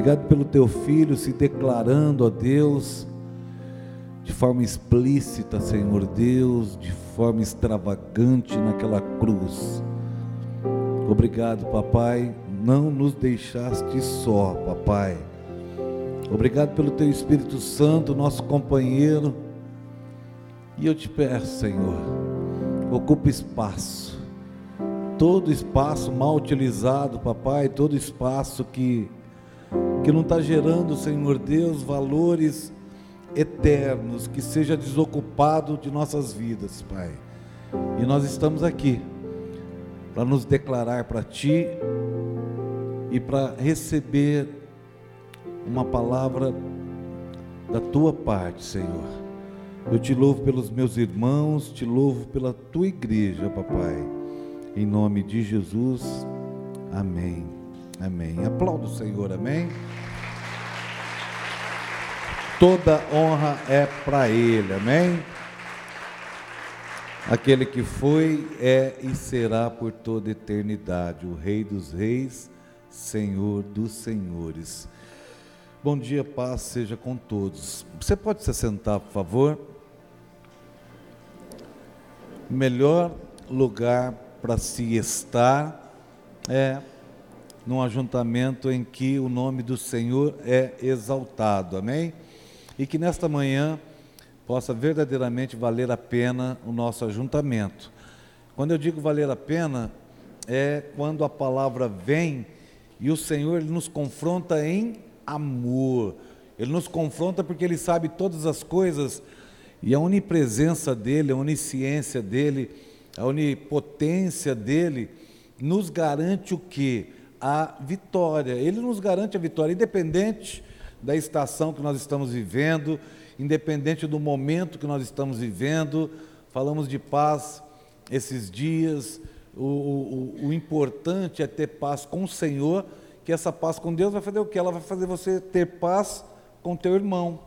Obrigado pelo teu filho se declarando a Deus de forma explícita, Senhor Deus, de forma extravagante naquela cruz. Obrigado, papai, não nos deixaste só, papai. Obrigado pelo teu Espírito Santo, nosso companheiro. E eu te peço, Senhor, ocupa espaço. Todo espaço mal utilizado, papai, todo espaço que que não está gerando, Senhor Deus, valores eternos, que seja desocupado de nossas vidas, Pai. E nós estamos aqui para nos declarar para Ti e para receber uma palavra da Tua parte, Senhor. Eu te louvo pelos meus irmãos, te louvo pela Tua igreja, Papai. Em nome de Jesus, amém. Amém. Aplauda o Senhor, amém. Toda honra é para Ele, amém? Aquele que foi, é e será por toda eternidade, o Rei dos Reis, Senhor dos Senhores. Bom dia, paz seja com todos. Você pode se sentar, por favor? Melhor lugar para se estar é num ajuntamento em que o nome do Senhor é exaltado, amém? e que nesta manhã possa verdadeiramente valer a pena o nosso ajuntamento. Quando eu digo valer a pena, é quando a palavra vem e o Senhor nos confronta em amor. Ele nos confronta porque ele sabe todas as coisas e a onipresença dele, a onisciência dele, a onipotência dele nos garante o que? A vitória. Ele nos garante a vitória, independente da estação que nós estamos vivendo, independente do momento que nós estamos vivendo. Falamos de paz esses dias. O, o, o, importante é ter paz com o Senhor, que essa paz com Deus vai fazer o que? Ela vai fazer você ter paz com teu irmão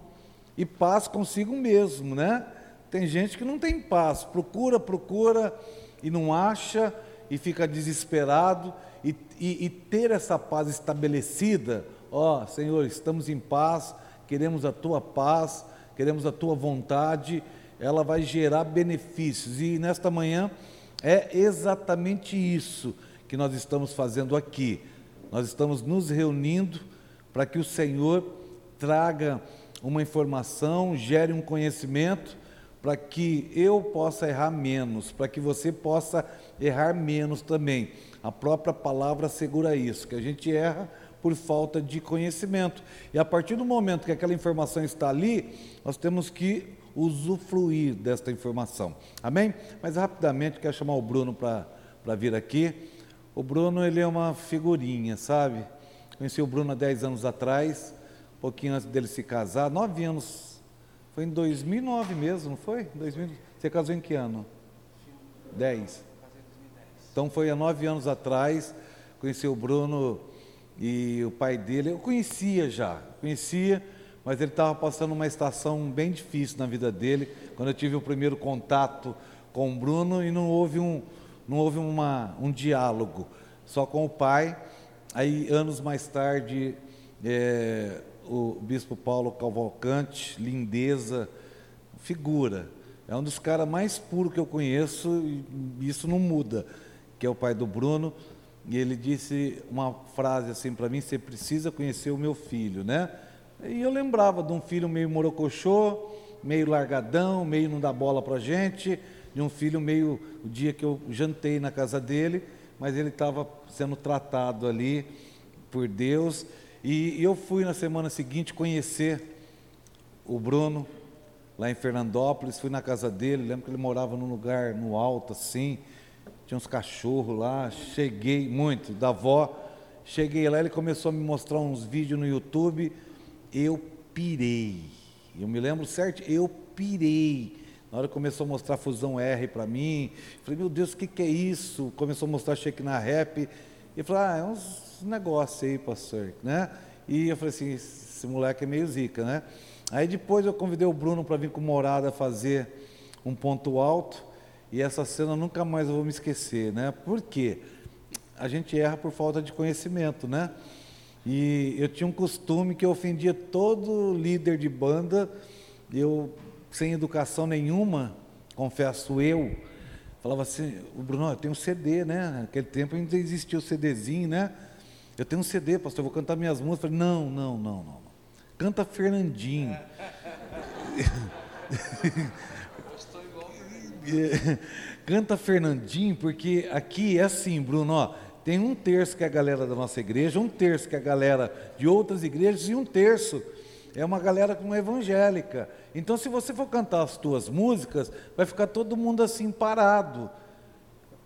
e paz consigo mesmo, né? Tem gente que não tem paz, procura, procura e não acha e fica desesperado. E, e, e ter essa paz estabelecida, Ó, oh, Senhor, estamos em paz, queremos a tua paz, queremos a tua vontade, ela vai gerar benefícios. E nesta manhã é exatamente isso que nós estamos fazendo aqui. Nós estamos nos reunindo para que o Senhor traga uma informação, gere um conhecimento, para que eu possa errar menos, para que você possa errar menos também. A própria palavra assegura isso, que a gente erra por falta de conhecimento. E a partir do momento que aquela informação está ali, nós temos que usufruir desta informação. Amém? Mas rapidamente quero chamar o Bruno para vir aqui. O Bruno, ele é uma figurinha, sabe? Conheci o Bruno há 10 anos atrás, um pouquinho antes dele se casar, 9 anos. Foi em 2009 mesmo, não foi? 2000, você casou em que ano? 10. Então foi há 9 anos atrás, conheci o Bruno e o pai dele, eu conhecia já, conhecia, mas ele estava passando uma estação bem difícil na vida dele, quando eu tive o primeiro contato com o Bruno e não houve um, não houve uma, um diálogo, só com o pai. Aí, anos mais tarde, é, o bispo Paulo Cavalcante, lindeza, figura, é um dos caras mais puros que eu conheço e isso não muda, que é o pai do Bruno e ele disse uma frase assim para mim: você precisa conhecer o meu filho, né? E eu lembrava de um filho meio morocochô, meio largadão, meio não dá bola para gente, de um filho meio o dia que eu jantei na casa dele, mas ele estava sendo tratado ali por Deus. E, eu fui na semana seguinte conhecer o Bruno lá em Fernandópolis, fui na casa dele, lembro que ele morava num lugar no alto assim, tinha uns cachorros lá, cheguei muito, da avó, cheguei lá, ele começou a me mostrar uns vídeos no YouTube, eu pirei, eu me lembro certo, eu pirei, na hora que começou a mostrar Fusão R para mim, falei, meu Deus, o que, que é isso? Começou a mostrar Shake na Rap, e falei, ah, é uns negócios aí, pastor, né? E eu falei assim, esse moleque é meio zica, né? Aí depois eu convidei o Bruno para vir com morada fazer um ponto alto, e essa cena nunca mais eu vou me esquecer, né? Por quê? A gente erra por falta de conhecimento, né? E eu tinha um costume que eu ofendia todo líder de banda, eu, sem educação nenhuma, confesso eu, falava assim, o Bruno, eu tenho um CD, né? Naquele tempo ainda existia o CDzinho, né? Eu tenho um CD, pastor, eu vou cantar minhas músicas. Falei, não, não, não, não. Canta Fernandinho. Canta Fernandinho, porque aqui é assim, Bruno, ó, tem um terço que é a galera da nossa igreja, um terço que é a galera de outras igrejas e um terço é uma galera como evangélica. Então, se você for cantar as tuas músicas, vai ficar todo mundo assim parado.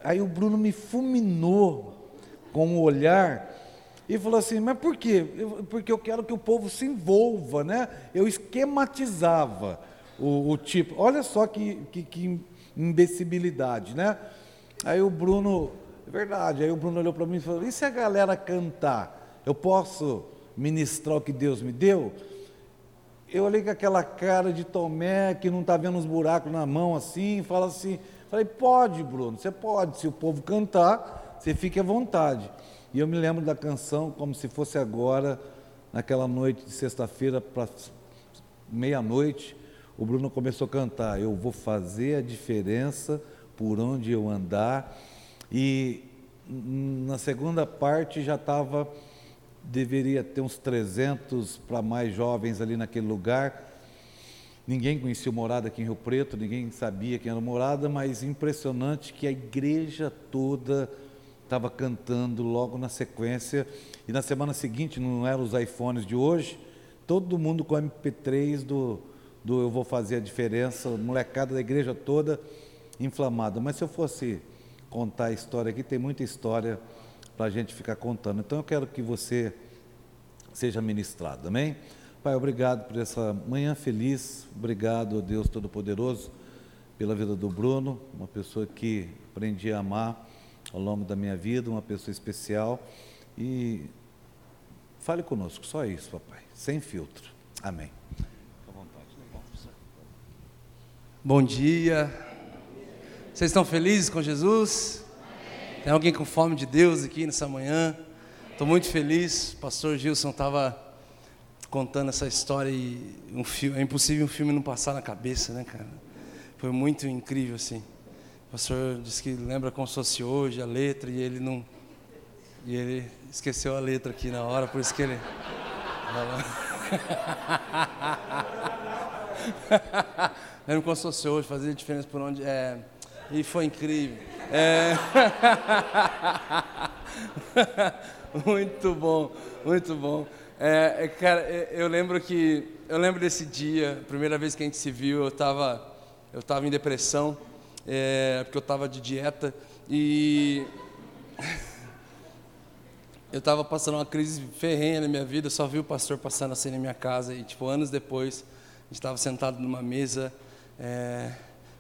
Aí o Bruno me fulminou com o olhar e falou assim: Mas por quê? Porque eu quero que o povo se envolva, né? Eu esquematizava o, o tipo. Olha só que, que, que imbecilidade, né? Aí o Bruno, é verdade, aí o Bruno olhou para mim e falou: E se a galera cantar? Eu posso ministrar o que Deus me deu? Eu olhei com aquela cara de Tomé que não está vendo os buracos na mão assim, fala assim, falei, pode, Bruno, você pode, se o povo cantar, você fique à vontade. E eu me lembro da canção como se fosse agora, naquela noite de sexta-feira para meia-noite, o Bruno começou a cantar, eu vou fazer a diferença por onde eu andar. E na segunda parte já estava deveria ter uns 300 para mais jovens ali naquele lugar. Ninguém conhecia o Morada aqui em Rio Preto, ninguém sabia quem era o Morada, mas impressionante que a igreja toda estava cantando logo na sequência. E na semana seguinte, não eram os iPhones de hoje, todo mundo com MP3 do, do Eu Vou Fazer a Diferença, molecada da igreja toda inflamada. Mas se eu fosse contar a história aqui, tem muita história para a gente ficar contando. Então eu quero que você seja ministrado, amém? Pai, obrigado por essa manhã feliz, obrigado, Deus Todo-Poderoso, pela vida do Bruno, uma pessoa que aprendi a amar ao longo da minha vida, uma pessoa especial. E fale conosco, só isso, papai, sem filtro. Amém. Bom dia. Vocês estão felizes com Jesus? Tem alguém com fome de Deus aqui nessa manhã? Estou muito feliz. O pastor Gilson estava contando essa história e um filme, é impossível um filme não passar na cabeça, né, cara? Foi muito incrível assim. O pastor disse que lembra como se fosse hoje a letra e ele não e ele esqueceu a letra aqui na hora, por isso que ele Lembra como se fosse hoje, fazia diferença por onde é e foi incrível. É... muito bom, muito bom. É, é cara, é, eu lembro que eu lembro desse dia, primeira vez que a gente se viu, eu estava eu tava em depressão, é, porque eu estava de dieta e eu estava passando uma crise ferrenha na minha vida. Só vi o pastor passando assim na minha casa e tipo anos depois a gente estava sentado numa mesa. É,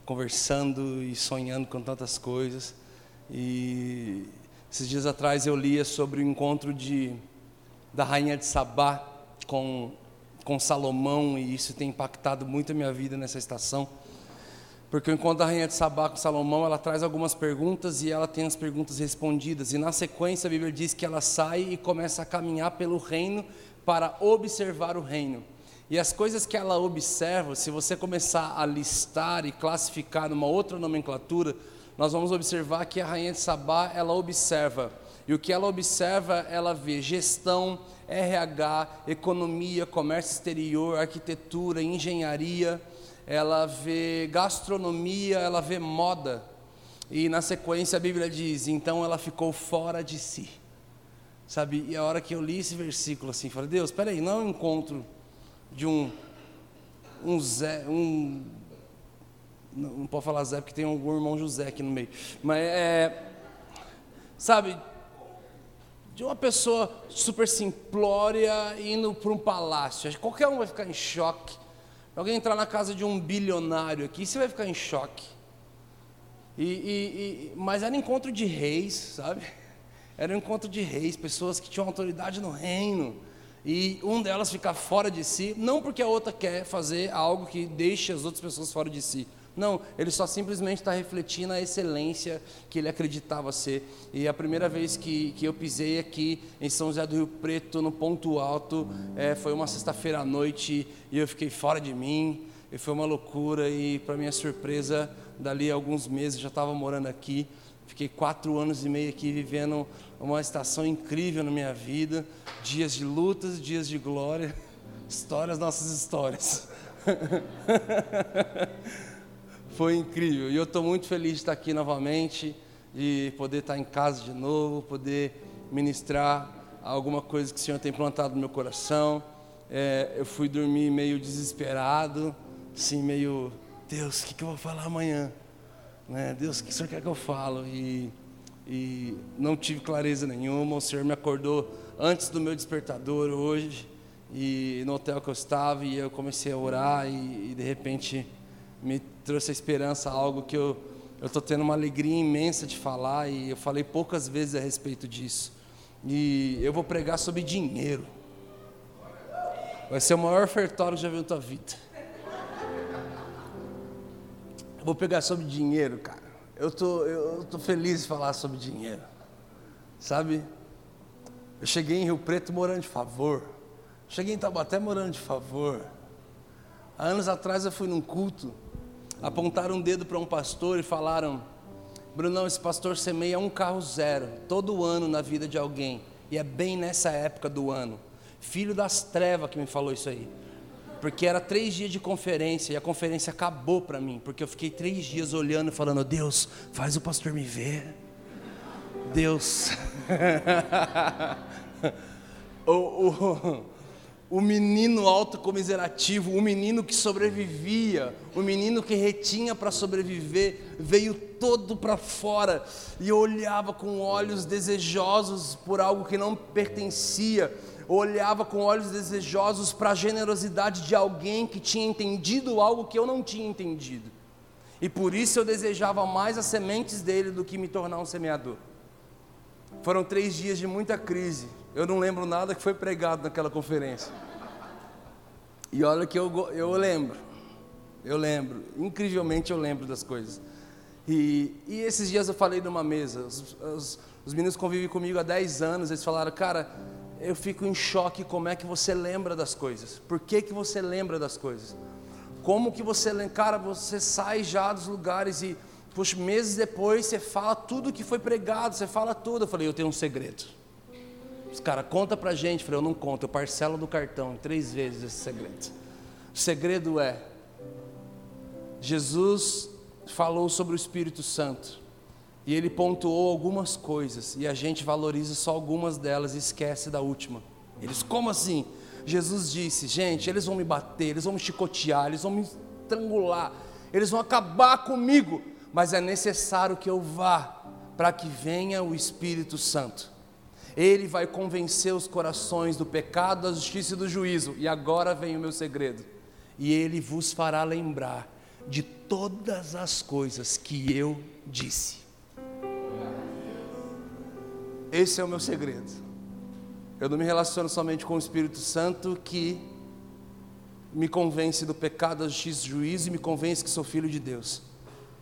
conversando e sonhando com tantas coisas. E esses dias atrás eu lia sobre o encontro de, da rainha de Sabá com, com Salomão, e isso tem impactado muito a minha vida nessa estação. Porque o encontro da rainha de Sabá com Salomão, ela traz algumas perguntas e ela tem as perguntas respondidas. E na sequência a Bíblia diz que ela sai e começa a caminhar pelo reino para observar o reino. E as coisas que ela observa, se você começar a listar e classificar numa outra nomenclatura, nós vamos observar que a rainha de Sabá, ela observa. E o que ela observa, ela vê gestão, RH, economia, comércio exterior, arquitetura, engenharia, ela vê gastronomia, ela vê moda. E na sequência a Bíblia diz: então ela ficou fora de si. Sabe? E a hora que eu li esse versículo assim, falei: Deus, espera aí, não é um encontro de um, um Zé, um, não, não pode falar Zé porque tem um irmão José aqui no meio, mas é, sabe, de uma pessoa super simplória indo para um palácio, qualquer um vai ficar em choque, alguém entrar na casa de um bilionário aqui, você vai ficar em choque, e, e, e, mas era encontro de reis, sabe, era encontro de reis, pessoas que tinham autoridade no reino, e um delas ficar fora de si, não porque a outra quer fazer algo que deixe as outras pessoas fora de si, Não, ele só simplesmente está refletindo a excelência que ele acreditava ser. E a primeira vez que, que eu pisei aqui em São José do Rio Preto, no ponto alto, é, foi uma sexta-feira à noite e eu fiquei fora de mim. E foi uma loucura. E, para minha surpresa, dali a alguns meses já estava morando aqui. Fiquei quatro anos e meio aqui vivendo uma estação incrível na minha vida. Dias de lutas, dias de glória. Histórias, nossas histórias. Foi incrível. E eu estou muito feliz de estar aqui novamente, de poder estar em casa de novo, poder ministrar alguma coisa que o Senhor tem plantado no meu coração. É, eu fui dormir meio desesperado, assim, meio, Deus, o que, que, eu vou falar amanhã? Né? Deus, o que o Senhor quer que eu falo? E, e não tive clareza nenhuma. O Senhor me acordou antes do meu despertador hoje, e no hotel que eu estava, e eu comecei a orar, e, e de repente me trouxe a esperança, algo que eu estou tendo uma alegria imensa de falar e eu falei poucas vezes a respeito disso. E eu vou pregar sobre dinheiro. Vai ser o maior ofertório que já viu na tua vida. Vou pegar sobre dinheiro, cara. Eu tô, eu tô feliz de falar sobre dinheiro. Sabe? Eu cheguei em Rio Preto morando de favor. Cheguei em Taubaté morando de favor. Há anos atrás eu fui num culto apontaram um dedo para um pastor e falaram: Brunão, esse pastor semeia um carro zero todo ano na vida de alguém, e é bem nessa época do ano. Filho das trevas que me falou isso aí. Porque era três dias de conferência e a conferência acabou para mim, porque eu fiquei três dias olhando e falando: Deus, faz o pastor me ver. Deus. o, o menino autocomiserativo, o menino que sobrevivia, o menino que retinha para sobreviver, veio todo para fora e olhava com olhos desejosos por algo que não pertencia, olhava com olhos desejosos para a generosidade de alguém que tinha entendido algo que eu não tinha entendido. E por isso eu desejava mais as sementes dele do que me tornar um semeador. Foram três dias de muita crise, eu não lembro nada que foi pregado naquela conferência. E olha que eu, eu lembro, eu lembro, incrivelmente eu lembro das coisas. E, e esses dias eu falei numa mesa, os, os, os meninos convivem comigo há 10 anos, eles falaram, cara, eu fico em choque como é que você lembra das coisas. Por que, que você lembra das coisas? Como que você lembra? Cara, você sai já dos lugares e, puxa, meses depois você fala tudo que foi pregado, você fala tudo. Eu falei, eu tenho um segredo. Os caras, conta pra gente. Eu falei, eu não conto, eu parcelo do cartão três vezes esse segredo. O segredo é, Jesus falou sobre o Espírito Santo. E ele pontuou algumas coisas, e a gente valoriza só algumas delas e esquece da última. Eles, como assim? Jesus disse: gente, eles vão me bater, eles vão me chicotear, eles vão me estrangular, eles vão acabar comigo, mas é necessário que eu vá para que venha o Espírito Santo. Ele vai convencer os corações do pecado, da justiça e do juízo. E agora vem o meu segredo. E ele vos fará lembrar de todas as coisas que eu disse. Esse é o meu segredo. Eu não me relaciono somente com o Espírito Santo que me convence do pecado, da justiça e do juízo e me convence que sou filho de Deus.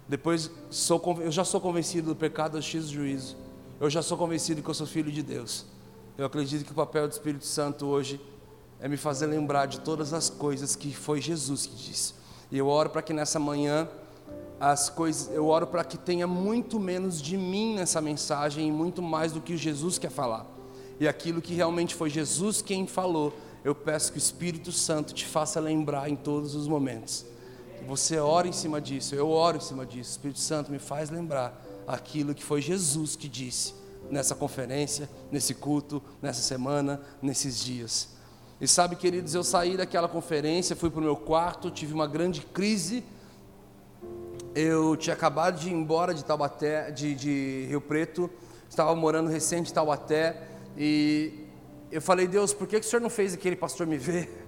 Depois sou, eu já sou convencido do pecado, da justiça e do juízo. Eu já sou convencido que eu sou filho de Deus. Eu acredito que o papel do Espírito Santo hoje é me fazer lembrar de todas as coisas que foi Jesus que disse. E eu oro para que nessa manhã as coisas, eu oro para que tenha muito menos de mim nessa mensagem e muito mais do que Jesus quer falar. E aquilo que realmente foi Jesus quem falou, eu peço que o Espírito Santo te faça lembrar em todos os momentos. Você ora em cima disso, eu oro em cima disso. O Espírito Santo me faz lembrar aquilo que foi Jesus que disse nessa conferência, nesse culto, nessa semana, nesses dias. E sabe, queridos, eu saí daquela conferência, fui para o meu quarto, tive uma grande crise. Eu tinha acabado de ir embora de Taubaté, de, de Rio Preto, estava morando recente em Taubaté, e eu falei, Deus, por que, que o Senhor não fez aquele pastor me ver?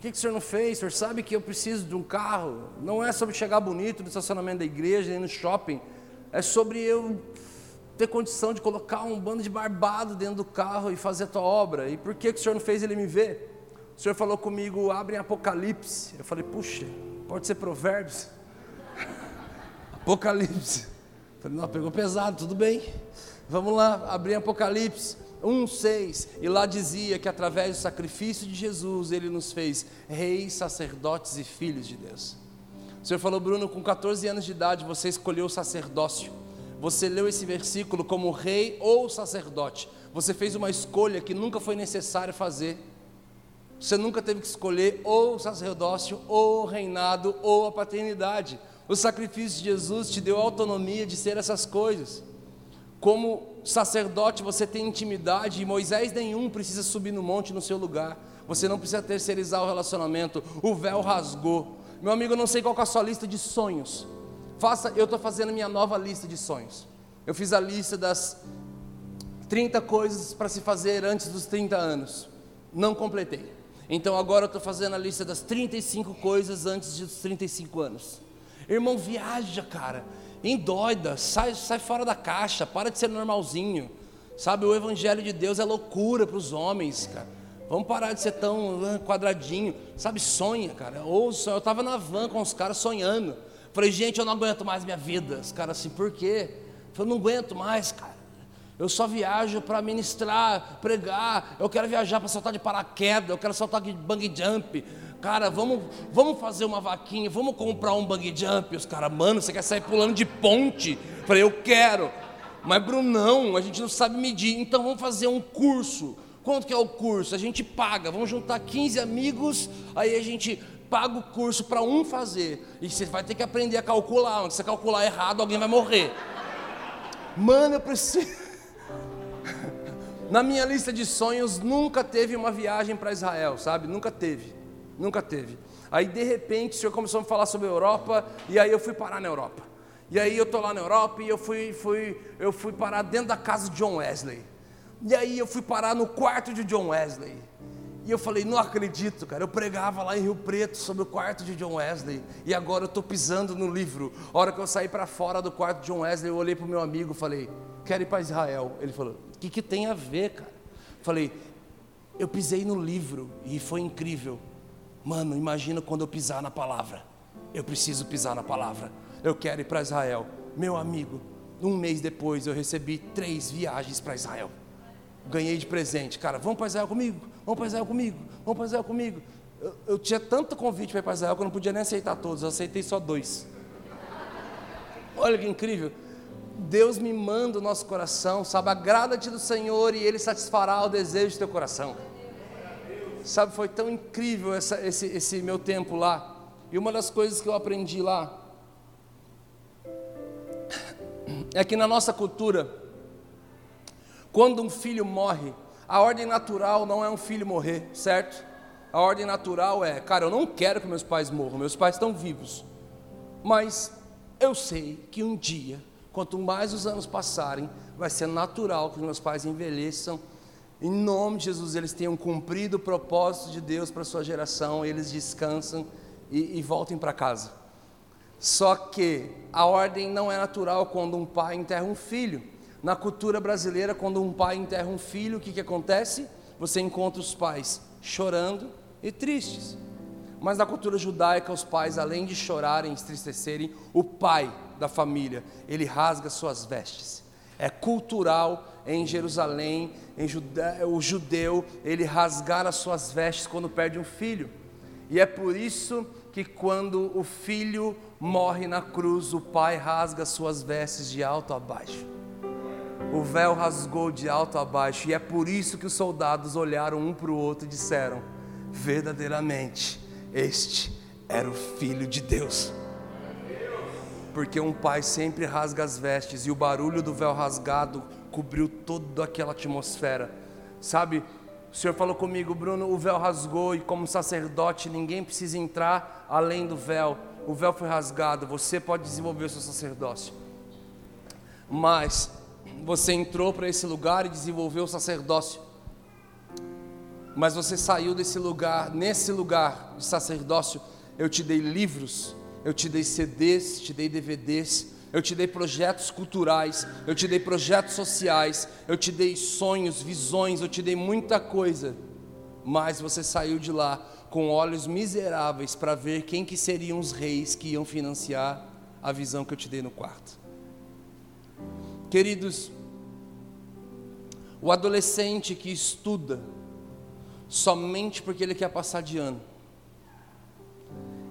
Que, que o senhor não fez? O senhor sabe que eu preciso de um carro. Não é sobre chegar bonito no estacionamento da igreja, nem no shopping. É sobre eu ter condição de colocar um bando de barbado dentro do carro e fazer a tua obra. E por que, que o senhor não fez ele me ver? O senhor falou comigo, abre em Apocalipse. Eu falei, puxa, pode ser Provérbios. Apocalipse. Falei, não, pegou pesado, tudo bem. Vamos lá, abrir Apocalipse 1, 6. E lá dizia que através do sacrifício de Jesus, ele nos fez reis, sacerdotes e filhos de Deus. O Senhor falou, Bruno, com 14 anos de idade você escolheu o sacerdócio. Você leu esse versículo como rei ou sacerdote. Você fez uma escolha que nunca foi necessário fazer. Você nunca teve que escolher ou o sacerdócio, ou o reinado, ou a paternidade. O sacrifício de Jesus te deu autonomia de ser essas coisas. Como sacerdote, você tem intimidade, e Moisés nenhum precisa subir no monte no seu lugar. Você não precisa terceirizar o relacionamento. O véu rasgou. Meu amigo, eu não sei qual é a sua lista de sonhos. Faça, eu estou fazendo minha nova lista de sonhos. Eu fiz a lista das 30 coisas para se fazer antes dos 30 anos. Não completei. Então agora eu estou fazendo a lista das 35 coisas antes dos 35 anos. Irmão, viaja, cara. Endoida, sai, sai fora da caixa, para de ser normalzinho. Sabe, o evangelho de Deus é loucura para os homens, cara. Vamos parar de ser tão ah, quadradinho. Sabe, sonha, cara. Ouça, eu estava na van com os caras sonhando. Falei, gente, eu não aguento mais minha vida. Os caras assim, por quê? Falei, não aguento mais, cara. Eu só viajo para ministrar, pregar. Eu quero viajar para saltar de paraquedas. Eu quero saltar de bungee jump. Cara, vamos, vamos fazer uma vaquinha. Vamos comprar um bungee jump. Os caras, mano, você quer sair pulando de ponte? Eu falei, eu quero. Mas Brunão, a gente não sabe medir. Então vamos fazer um curso. Quanto que é o curso? A gente paga. Vamos juntar 15 amigos. Aí a gente paga o curso para um fazer. E você vai ter que aprender a calcular. Se você calcular errado, alguém vai morrer. Mano, eu preciso. Na minha lista de sonhos nunca teve uma viagem para Israel, sabe? Nunca teve. Nunca teve. Aí de repente o Senhor começou a falar sobre a Europa e aí eu fui parar na Europa. E aí eu tô lá na Europa e eu fui, fui, eu fui parar dentro da casa de John Wesley. E aí eu fui parar no quarto de John Wesley. E eu falei, não acredito, cara. Eu pregava lá em Rio Preto sobre o quarto de John Wesley. E agora eu estou pisando no livro. A hora que eu saí para fora do quarto de John Wesley, eu olhei para o meu amigo e falei, quero ir para Israel. Ele falou, que, que tem a ver, cara? Falei, eu pisei no livro e foi incrível. Mano, imagina quando eu pisar na palavra. Eu preciso pisar na palavra. Eu quero ir para Israel. Meu amigo, um mês depois eu recebi três viagens para Israel. Ganhei de presente, cara. Vamos para Israel comigo? Vamos para Israel comigo? Vamos para Israel comigo? Eu, eu tinha tanto convite para ir para Israel que eu não podia nem aceitar todos. Eu aceitei só dois. Olha que incrível. Deus me manda o nosso coração, sabe? Agrada-te do Senhor e Ele satisfará o desejo do teu coração. Sabe, foi tão incrível essa, esse, esse meu tempo lá. E uma das coisas que eu aprendi lá é que na nossa cultura, quando um filho morre, a ordem natural não é um filho morrer, certo? A ordem natural é, cara, eu não quero que meus pais morram, meus pais estão vivos. Mas eu sei que um dia Quanto mais os anos passarem, vai ser natural que meus pais envelheçam. Em nome de Jesus, eles tenham cumprido o propósito de Deus para a sua geração, eles descansam e, e voltem para casa. Só que a ordem não é natural quando um pai enterra um filho. Na cultura brasileira, quando um pai enterra um filho, o que, que acontece? Você encontra os pais chorando e tristes. Mas na cultura judaica, os pais, além de chorarem e entristecerem, o pai da família, ele rasga suas vestes. É cultural em Jerusalém. O judeu, ele rasgar as suas vestes quando perde um filho. E é por isso que quando o filho morre na cruz, o pai rasga suas vestes de alto a baixo. O véu rasgou de alto a baixo, e é por isso que os soldados olharam um para o outro e disseram: verdadeiramente, este era o Filho de Deus porque um pai sempre rasga as vestes e o barulho do véu rasgado cobriu toda aquela atmosfera. Sabe, o Senhor falou comigo, Bruno, o véu rasgou e como sacerdote ninguém precisa entrar além do véu. O véu foi rasgado, você pode desenvolver o seu sacerdócio. Mas você entrou para esse lugar e desenvolveu o sacerdócio. Mas você saiu desse lugar, nesse lugar de sacerdócio, eu te dei livros eu te dei CDs, te dei DVDs, eu te dei projetos culturais, eu te dei projetos sociais, eu te dei sonhos, visões, eu te dei muita coisa. Mas você saiu de lá com olhos miseráveis para ver quem que seriam os reis que iam financiar a visão que eu te dei no quarto. Queridos, o adolescente que estuda somente porque ele quer passar de ano,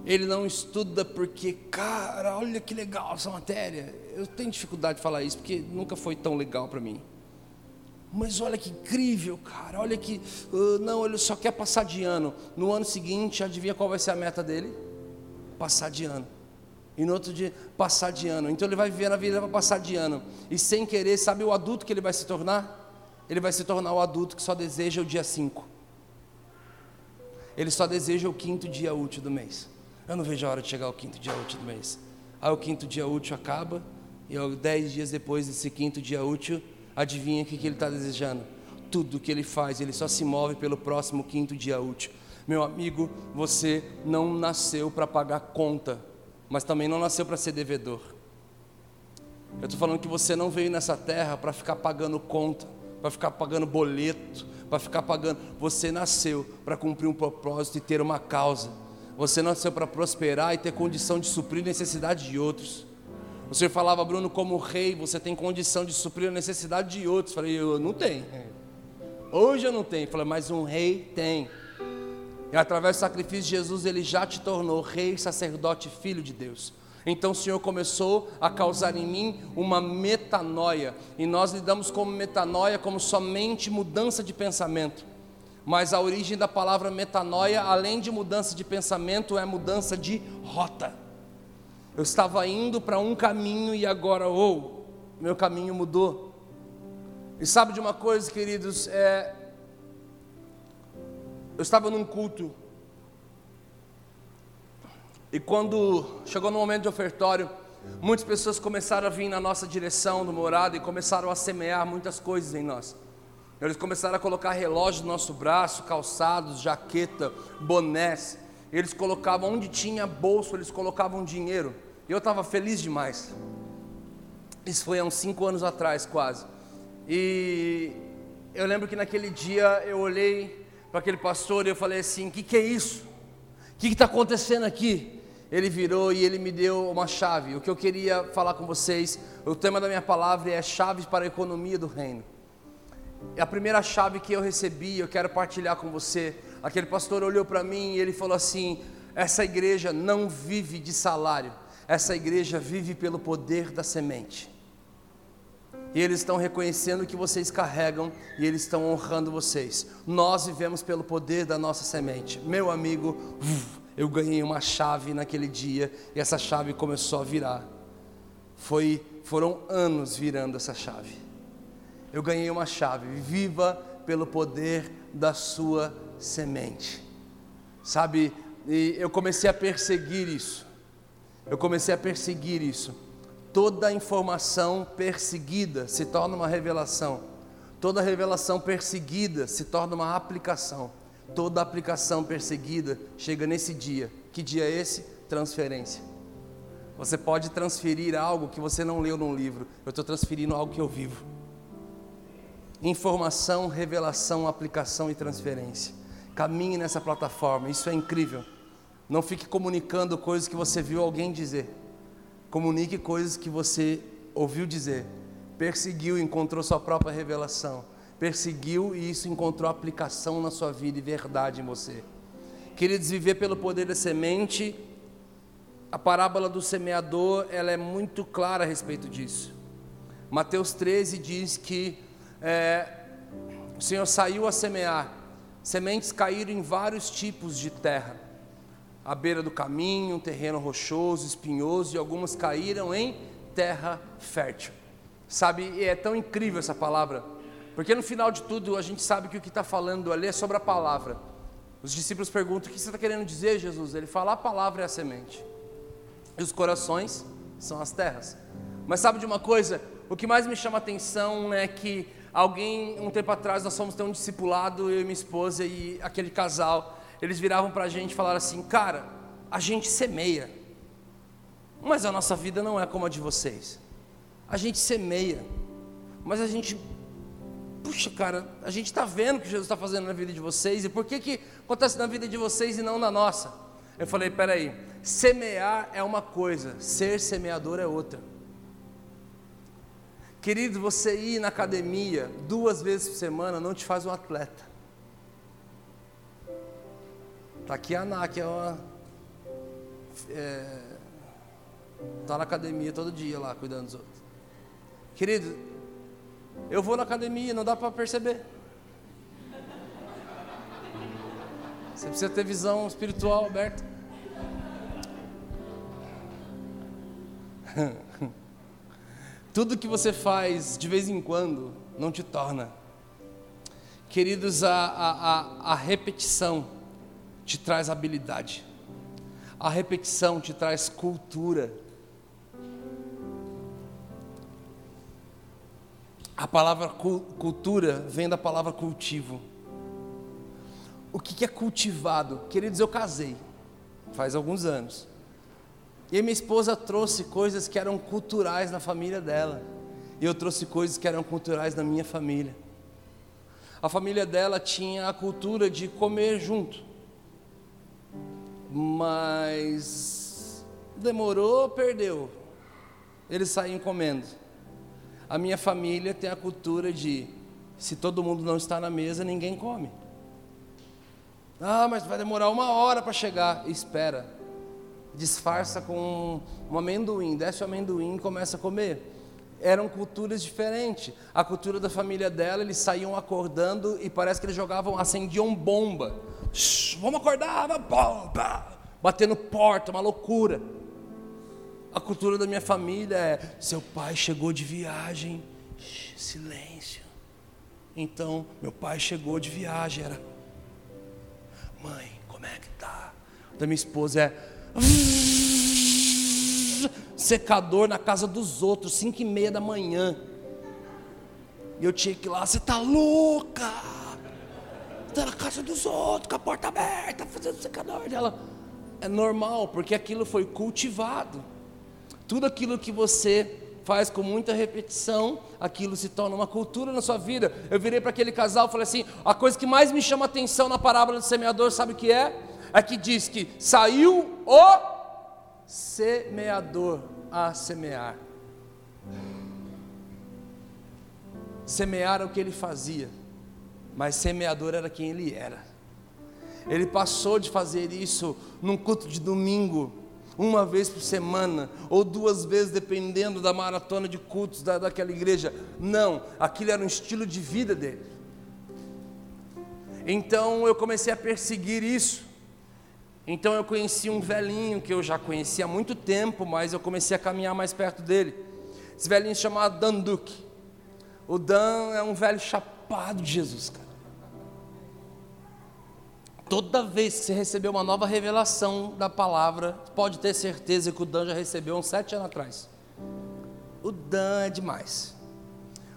ele não estuda porque, cara, olha que legal essa matéria. Eu tenho dificuldade de falar isso porque nunca foi tão legal para mim. Mas olha que incrível, cara. Olha que. Uh, não, ele só quer passar de ano. No ano seguinte, adivinha qual vai ser a meta dele? Passar de ano. E no outro dia, passar de ano. Então ele vai viver na vida para passar de ano. E sem querer, sabe o adulto que ele vai se tornar? Ele vai se tornar o adulto que só deseja o dia 5. Ele só deseja o quinto dia útil do mês. Eu não vejo a hora de chegar ao quinto dia útil do mês. Aí o quinto dia útil acaba, e dez dias depois desse quinto dia útil, Adivinha o que, que ele está desejando? Tudo que ele faz, ele só se move pelo próximo quinto dia útil. Meu amigo, você não nasceu para pagar conta, mas também não nasceu para ser devedor. Eu estou falando que você não veio nessa terra para ficar pagando conta, para ficar pagando boleto, para ficar pagando. Você nasceu para cumprir um propósito e ter uma causa. Você nasceu para prosperar e ter condição de suprir necessidade de outros. O senhor falava, Bruno, como rei, você tem condição de suprir a necessidade de outros. Falei, eu não tenho. Hoje eu não tenho. Falei, mas um rei tem. E através do sacrifício de Jesus, ele já te tornou rei, sacerdote, filho de Deus. Então o Senhor começou a causar em mim uma metanoia. E nós lidamos com metanoia como somente mudança de pensamento. Mas a origem da palavra metanoia, além de mudança de pensamento, é mudança de rota. Eu estava indo para um caminho e agora, ou oh, meu caminho mudou. E sabe de uma coisa, queridos? É, eu estava num culto e quando chegou no momento de ofertório, muitas pessoas começaram a vir na nossa direção do morado e começaram a semear muitas coisas em nós. Eles começaram a colocar relógio no nosso braço, calçados, jaqueta, bonés. Eles colocavam onde tinha bolso, eles colocavam dinheiro. E eu estava feliz demais. Isso foi há uns cinco anos atrás, quase. E eu lembro que naquele dia eu olhei para aquele pastor e eu falei assim: o que, que é isso? O que está acontecendo aqui? Ele virou e ele me deu uma chave. O que eu queria falar com vocês, o tema da minha palavra é chaves para a economia do reino. E a primeira chave que eu recebi, eu quero partilhar com você. Aquele pastor olhou para mim e ele falou assim: essa igreja não vive de salário, essa igreja vive pelo poder da semente. E eles estão reconhecendo que vocês carregam e eles estão honrando vocês. Nós vivemos pelo poder da nossa semente. Meu amigo, eu ganhei uma chave naquele dia e essa chave começou a virar. Foi, foram anos virando essa chave. Eu ganhei uma chave. Viva pelo poder da sua semente. Sabe, e eu comecei a perseguir isso. Eu comecei a perseguir isso. Toda informação perseguida se torna uma revelação. Toda revelação perseguida se torna uma aplicação. Toda aplicação perseguida chega nesse dia. Que dia é esse? Transferência. Você pode transferir algo que você não leu num livro. Eu estou transferindo algo que eu vivo. Informação, revelação, aplicação e transferência. Caminhe nessa plataforma, isso é incrível. Não fique comunicando coisas que você viu alguém dizer. Comunique coisas que você ouviu dizer. Perseguiu encontrou sua própria revelação. Perseguiu e isso encontrou aplicação na sua vida e verdade em você. Queridos, viver pelo poder da semente, a parábola do semeador, ela é muito clara a respeito disso. Mateus 13 diz que é, o Senhor saiu a semear, sementes caíram em vários tipos de terra, à beira do caminho, terreno rochoso, espinhoso, e algumas caíram em terra fértil. Sabe, é tão incrível essa palavra, porque no final de tudo a gente sabe que o que está falando ali é sobre a palavra. Os discípulos perguntam: o que você está querendo dizer, Jesus? Ele fala: a palavra é a semente, e os corações são as terras. Mas sabe de uma coisa? O que mais me chama a atenção é que Alguém, um tempo atrás, nós fomos ter um discipulado, eu e minha esposa e aquele casal. Eles viravam para a gente e falaram assim: Cara, a gente semeia, mas a nossa vida não é como a de vocês. A gente semeia, mas a gente, puxa, cara, a gente está vendo o que Jesus está fazendo na vida de vocês e por que, que acontece na vida de vocês e não na nossa? Eu falei: peraí, semear é uma coisa, ser semeador é outra. Querido, você ir na academia duas vezes por semana não te faz um atleta. Está aqui a Ana, que é uma. É, tá na academia todo dia lá, cuidando dos outros. Querido, eu vou na academia, não dá para perceber. Você precisa ter visão espiritual aberta. Tudo que você faz de vez em quando não te torna. Queridos, a, a, a, repetição te traz habilidade, a repetição te traz cultura. A palavra cultura vem da palavra cultivo. O que é cultivado? Queridos, eu casei faz alguns anos. E minha esposa trouxe coisas que eram culturais na família dela. E eu trouxe coisas que eram culturais na minha família. A família dela tinha a cultura de comer junto. Mas demorou, perdeu. Eles saíam comendo. A minha família tem a cultura de se todo mundo não está na mesa, ninguém come. Ah, mas vai demorar uma hora para chegar. Espera disfarça com um amendoim, desce o amendoim e começa a comer. Eram culturas diferentes. A cultura da família dela, eles saíam acordando e parece que eles jogavam, acendiam bomba. Shhh, vamos acordar, bomba! Batendo porta, uma loucura. A cultura da minha família é: seu pai chegou de viagem, Shhh, silêncio. Então, meu pai chegou de viagem, era, mãe, como é que tá? Da minha esposa é, secador na casa dos outros, cinco e meia da manhã. E eu tinha que ir lá, você tá louca? Está na casa dos outros, com a porta aberta, fazendo secador dela. É normal, porque aquilo foi cultivado. Tudo aquilo que você faz com muita repetição, aquilo se torna uma cultura na sua vida. Eu virei para aquele casal e falei assim: a coisa que mais me chama atenção na parábola do semeador, sabe o que é? Aqui diz que saiu o semeador a semear. Semear o que ele fazia, mas semeador era quem ele era. Ele passou de fazer isso num culto de domingo, uma vez por semana, ou duas vezes, dependendo da maratona de cultos da, daquela igreja. Não, aquilo era um estilo de vida dele. Então eu comecei a perseguir isso. Então eu conheci um velhinho que eu já conhecia há muito tempo, mas eu comecei a caminhar mais perto dele. Esse velhinho se chamava Dan Duque. O Dan é um velho chapado de Jesus, cara. Toda vez que você receber uma nova revelação da palavra, pode ter certeza que o Dan já recebeu uns sete anos atrás. O Dan é demais.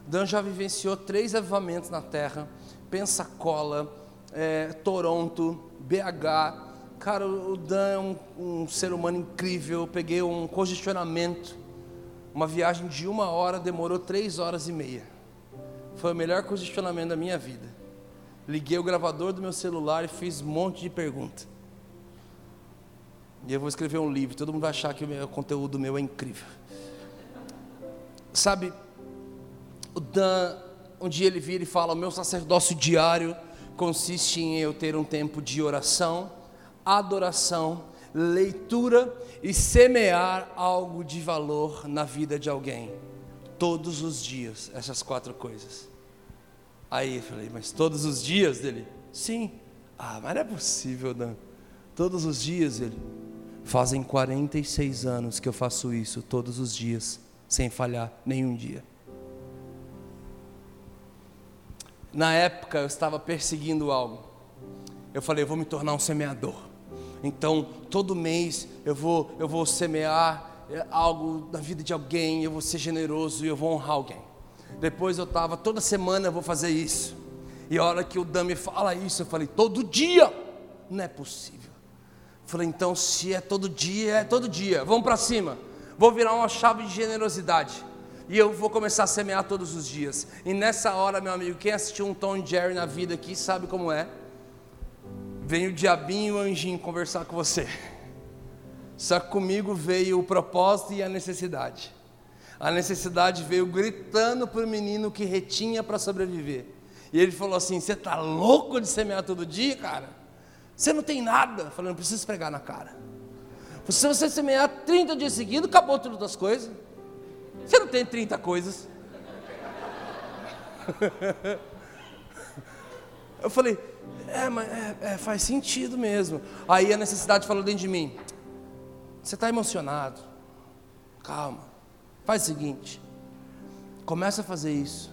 O Dan já vivenciou três avivamentos na terra: Pensacola, é, Toronto, BH Cara, o Dan é um, um ser humano incrível. Eu peguei um congestionamento. Uma viagem de uma hora demorou três horas e meia. Foi o melhor congestionamento da minha vida. Liguei o gravador do meu celular e fiz um monte de perguntas. E eu vou escrever um livro. Todo mundo vai achar que o, meu, o conteúdo meu é incrível. Sabe, o Dan, um dia ele vira e fala: o meu sacerdócio diário consiste em eu ter um tempo de oração adoração, leitura e semear algo de valor na vida de alguém. Todos os dias, essas quatro coisas. Aí eu falei, mas todos os dias dele? Sim. Ah, mas não é possível, Dan. Todos os dias ele. Fazem 46 anos que eu faço isso todos os dias, sem falhar nenhum dia. Na época eu estava perseguindo algo. Eu falei, eu vou me tornar um semeador. Então, todo mês eu vou, eu vou semear é, algo na vida de alguém, eu vou ser generoso e eu vou honrar alguém. Depois eu estava, toda semana eu vou fazer isso. E a hora que o Dan me fala isso, eu falei, todo dia? Não é possível. Eu falei, então se é todo dia, é todo dia. Vamos para cima. Vou virar uma chave de generosidade. E eu vou começar a semear todos os dias. E nessa hora, meu amigo, quem assistiu um Tom Jerry na vida aqui sabe como é vem o diabinho e o anjinho conversar com você. Só que comigo veio o propósito e a necessidade. A necessidade veio gritando para o menino que retinha para sobreviver. E ele falou assim: Você está louco de semear todo dia, cara? Você não tem nada. Eu falei: Não precisa pregar na cara. Se você semear 30 dias seguidos, acabou todas as coisas. Você não tem 30 coisas. Eu falei, é, mas é, é, faz sentido mesmo. Aí a necessidade falou dentro de mim: você está emocionado? Calma. Faz o seguinte: começa a fazer isso.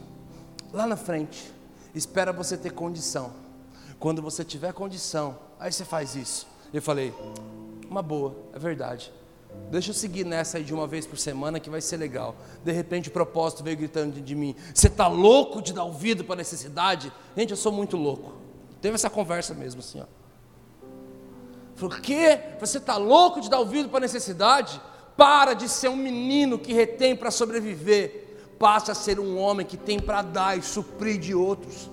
Lá na frente, espera você ter condição. Quando você tiver condição, aí você faz isso. Eu falei, uma boa, é verdade. Deixa eu seguir nessa aí de uma vez por semana que vai ser legal. De repente o propósito veio gritando de mim: Você está louco de dar ouvido para a necessidade? Gente, eu sou muito louco. Teve essa conversa mesmo assim, ó. Falou: Que? Você está louco de dar ouvido para a necessidade? Para de ser um menino que retém para sobreviver. Passa a ser um homem que tem para dar e suprir de outros.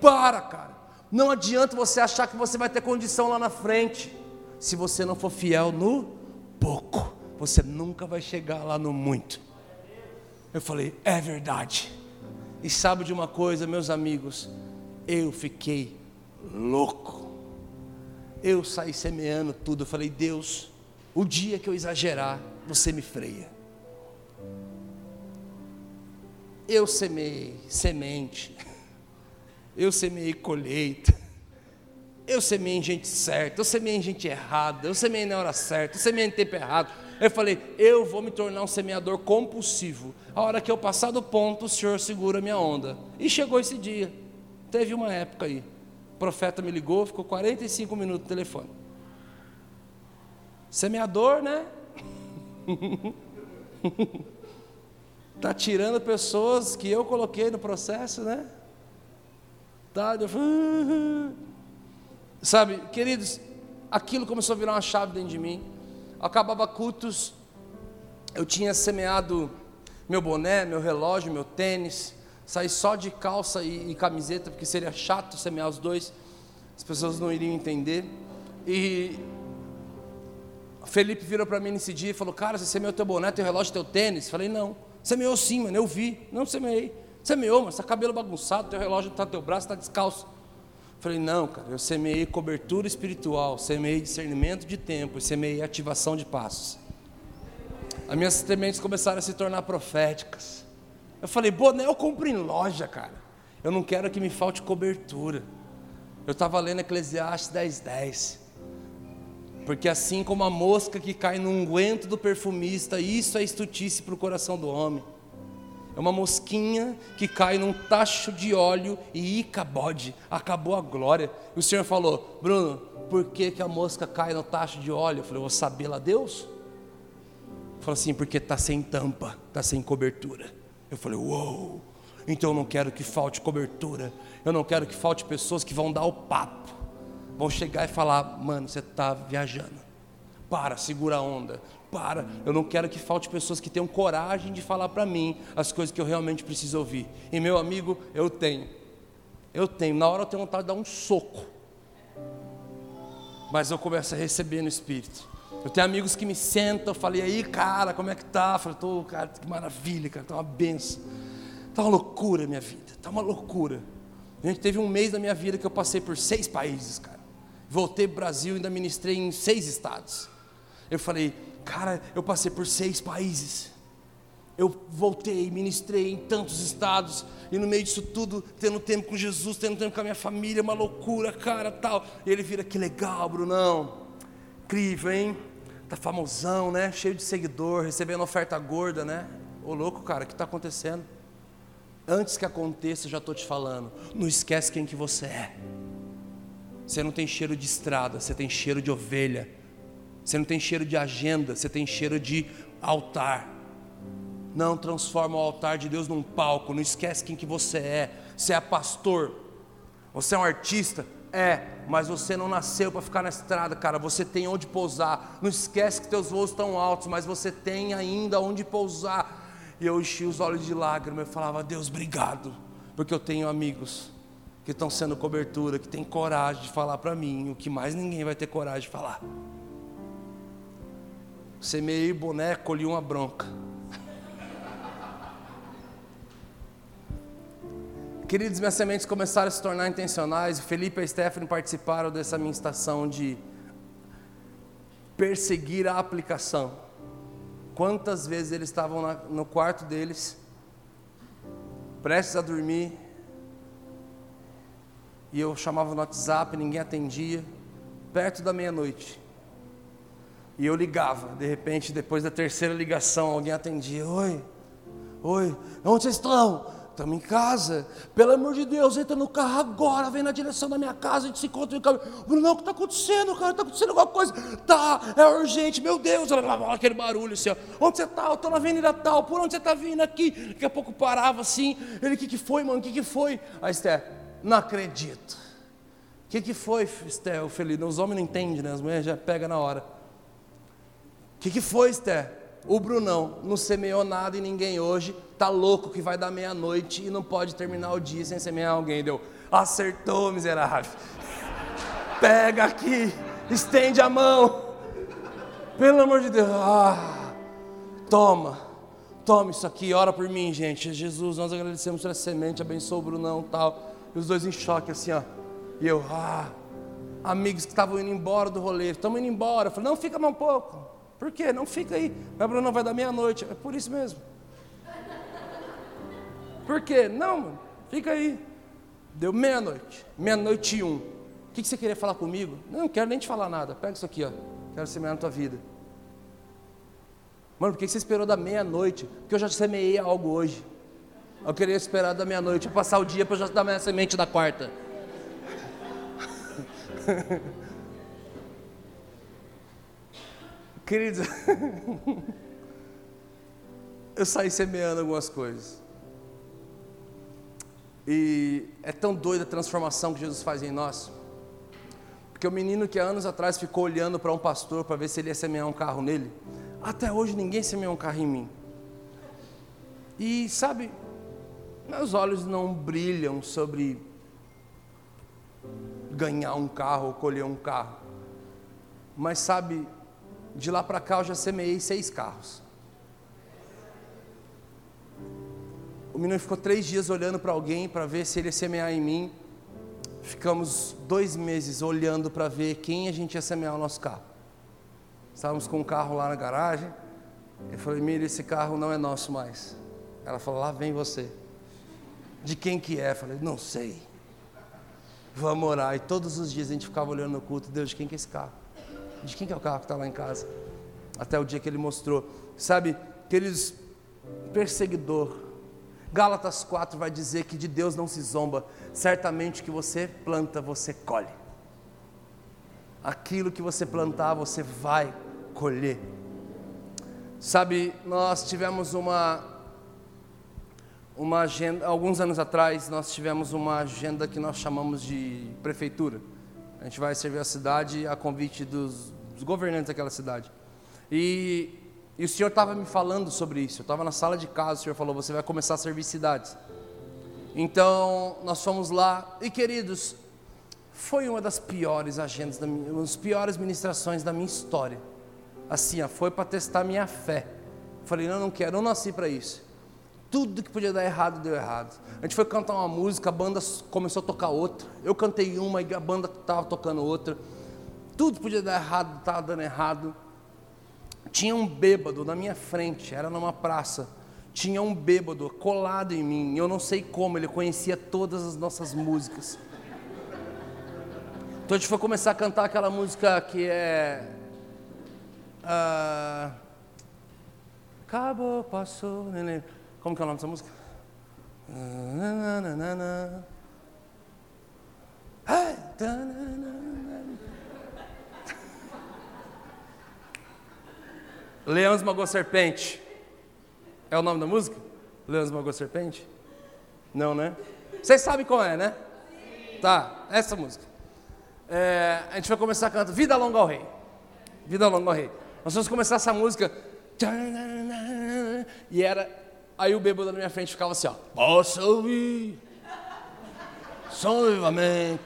Para, cara. Não adianta você achar que você vai ter condição lá na frente. Se você não for fiel no pouco, você nunca vai chegar lá no muito. Eu falei, é verdade. E sabe de uma coisa, meus amigos? Eu fiquei louco. Eu saí semeando tudo. Eu falei, Deus, o dia que eu exagerar, você me freia. Eu semei semente, eu semei colheita, eu semei em gente certa, eu semei em gente errada, eu semei na hora certa, eu semei em tempo errado. Eu falei, eu vou me tornar um semeador compulsivo. A hora que eu passar do ponto, o Senhor segura a minha onda. E chegou esse dia. Teve uma época aí. Profeta me ligou, ficou 45 minutos no telefone. Semeador, né? tá tirando pessoas que eu coloquei no processo, né? Tá, eu falei, Sabe, queridos, aquilo começou a virar uma chave dentro de mim. Acabava cultos, eu tinha semeado meu boné, meu relógio, meu tênis, saí só de calça e, e camiseta, porque seria chato semear os dois, as pessoas não iriam entender. E Felipe virou para mim nesse dia e falou: Cara, você semeou teu boné, teu relógio, teu tênis? Falei: Não, semeou sim, mano, eu vi. Não semeei. Semeou, mas está cabelo bagunçado, teu relógio está no teu braço, está descalço. Falei, não, cara, eu semeei cobertura espiritual, semeei discernimento de tempo, semeei ativação de passos. As minhas sementes começaram a se tornar proféticas. Eu falei, boné eu compro em loja, cara. Eu não quero que me falte cobertura. Eu estava lendo Eclesiastes 10, 10. Porque assim como a mosca que cai no unguento do perfumista, isso é estutice para o coração do homem. É uma mosquinha que cai num tacho de óleo e icabode, acabou a glória. E o Senhor falou: Bruno, por que, que a mosca cai no tacho de óleo? Eu falei: vou saber lá Deus. Falou assim: porque está sem tampa, está sem cobertura. Eu falei: uou, então eu não quero que falte cobertura, eu não quero que falte pessoas que vão dar o papo, vão chegar e falar: mano, você está viajando. Para, segura a onda para. Eu não quero que falte pessoas que tenham coragem de falar para mim as coisas que eu realmente preciso ouvir. E meu amigo, eu tenho. Eu tenho. Na hora eu tenho vontade de dar um soco. Mas eu começo a receber no espírito. Eu tenho amigos que me sentam, eu falei, aí cara, como é que tá? Eu falei, tô, cara, que maravilha, cara, tá uma benção. Tá uma loucura minha vida, tá uma loucura. A gente teve um mês da minha vida que eu passei por seis países, cara. Voltei para o Brasil e ainda ministrei em seis estados. Eu falei, Cara, eu passei por seis países. Eu voltei, ministrei em tantos estados, e no meio disso tudo, tendo tempo com Jesus, tendo tempo com a minha família, uma loucura, cara, tal. E ele vira, que legal, Brunão. Incrível, hein? Tá famosão, né? Cheio de seguidor, recebendo oferta gorda, né? Ô louco, cara, o que está acontecendo? Antes que aconteça, já estou te falando. Não esquece quem que você é. Você não tem cheiro de estrada, você tem cheiro de ovelha. Você não tem cheiro de agenda, você tem cheiro de altar. Não transforma o altar de Deus num palco, não esquece quem que você é. Você é pastor, você é um artista, é, mas você não nasceu para ficar na estrada, cara. Você tem onde pousar. Não esquece que teus voos estão altos, mas você tem ainda onde pousar. E eu enchi os olhos de lágrimas e falava: Deus, obrigado, porque eu tenho amigos que estão sendo cobertura, que tem coragem de falar para mim o que mais ninguém vai ter coragem de falar. Semeei boneco, colhi uma bronca. Queridos, minhas sementes começaram a se tornar intencionais. O Felipe e a Stephanie participaram dessa minha estação de perseguir a aplicação. Quantas vezes eles estavam na, no quarto deles, prestes a dormir, e eu chamava no WhatsApp, ninguém atendia, perto da meia-noite. E eu ligava, de repente, depois da terceira ligação, alguém atendia: Oi, oi, onde vocês estão? Estamos em casa. Pelo amor de Deus, entra no carro agora, vem na direção da minha casa, a gente se encontra no caminho. Bruno, o que está acontecendo, cara? Está acontecendo alguma coisa? Tá, é urgente, meu Deus. Aquele barulho assim, ó. Onde você está? Eu estou na avenida tal, por onde você está vindo aqui? Daqui a pouco parava assim. Ele, o que, que foi, mano? O que, que foi? Aí, Esther, não acredito. O que, que foi, Esther? O Felipe, os homens não entendem, né? As mulheres já pegam na hora. O que, que foi, Esther? O Brunão não semeou nada em ninguém hoje, tá louco que vai dar meia-noite e não pode terminar o dia sem semear alguém. Deu, acertou, miserável. Pega aqui, estende a mão. Pelo amor de Deus. Ah, toma, toma isso aqui, ora por mim, gente. Jesus, nós agradecemos pela semente, abençoa o Brunão tal. E os dois em choque, assim, ó. E eu, ah, amigos que estavam indo embora do rolê, estamos indo embora. Eu falei, não, fica mais um pouco. Por quê? Não fica aí. Mas Bruno vai dar meia-noite. É por isso mesmo. Por quê? Não, mano, fica aí. Deu meia-noite. Meia-noite e um. O que, você queria falar comigo? Não, não quero nem te falar nada. Pega isso aqui, ó. Quero semear na tua vida. Mano, por que você esperou da meia-noite? Porque eu já semeei algo hoje. Eu queria esperar da meia-noite, passar o dia para eu já dar minha semente da quarta. Queridos, eu saí semeando algumas coisas. E é tão doida a transformação que Jesus faz em nós. Porque o menino que há anos atrás ficou olhando para um pastor para ver se ele ia semear um carro nele, até hoje ninguém semeou um carro em mim. E sabe, meus olhos não brilham sobre ganhar um carro ou colher um carro. Mas sabe, de lá para cá eu já semeei seis carros. O menino ficou três dias olhando para alguém para ver se ele ia semear em mim. Ficamos dois meses olhando para ver quem a gente ia semear o nosso carro. Estávamos com um carro lá na garagem. Eu falei, Mira, esse carro não é nosso mais. Ela falou, lá vem você. De quem que é? Eu falei, não sei. Vamos orar. E todos os dias a gente ficava olhando no culto, Deus, de quem que é esse carro? De quem que é o carro que está lá em casa? Até o dia que ele mostrou. Sabe, aqueles perseguidor. Gálatas 4 vai dizer que de Deus não se zomba. Certamente que você planta, você colhe. Aquilo que você plantar, você vai colher. Sabe, nós tivemos uma uma agenda, alguns anos atrás nós tivemos uma agenda que nós chamamos de prefeitura. A gente vai servir a cidade a convite dos, dos governantes daquela cidade. E, e o Senhor estava me falando sobre isso. Eu estava na sala de casa, o Senhor falou: você vai começar a servir cidades. Então nós fomos lá e queridos, foi uma das piores agendas, da minha, uma das piores ministrações da minha história. Assim, ó, foi para testar minha fé. Falei, não, não quero, não nasci para isso. Tudo que podia dar errado, deu errado. A gente foi cantar uma música, a banda começou a tocar outra. Eu cantei uma e a banda estava tocando outra. Tudo podia dar errado, estava dando errado. Tinha um bêbado na minha frente, era numa praça. Tinha um bêbado colado em mim. Eu não sei como, ele conhecia todas as nossas músicas. Então a gente foi começar a cantar aquela música que é. Uh, acabou, passou, neném. Como que é o nome dessa música? Leão esmagou serpente. É o nome da música? Leão esmagou serpente? Não, né? Vocês sabem qual é, né? Tá, essa música. É, a gente vai começar a cantar Vida Longa ao Rei. Vida Longa ao Rei. Nós vamos começar essa música. E era Aí o bêbado na minha frente ficava assim, ó. Posso ouvir Som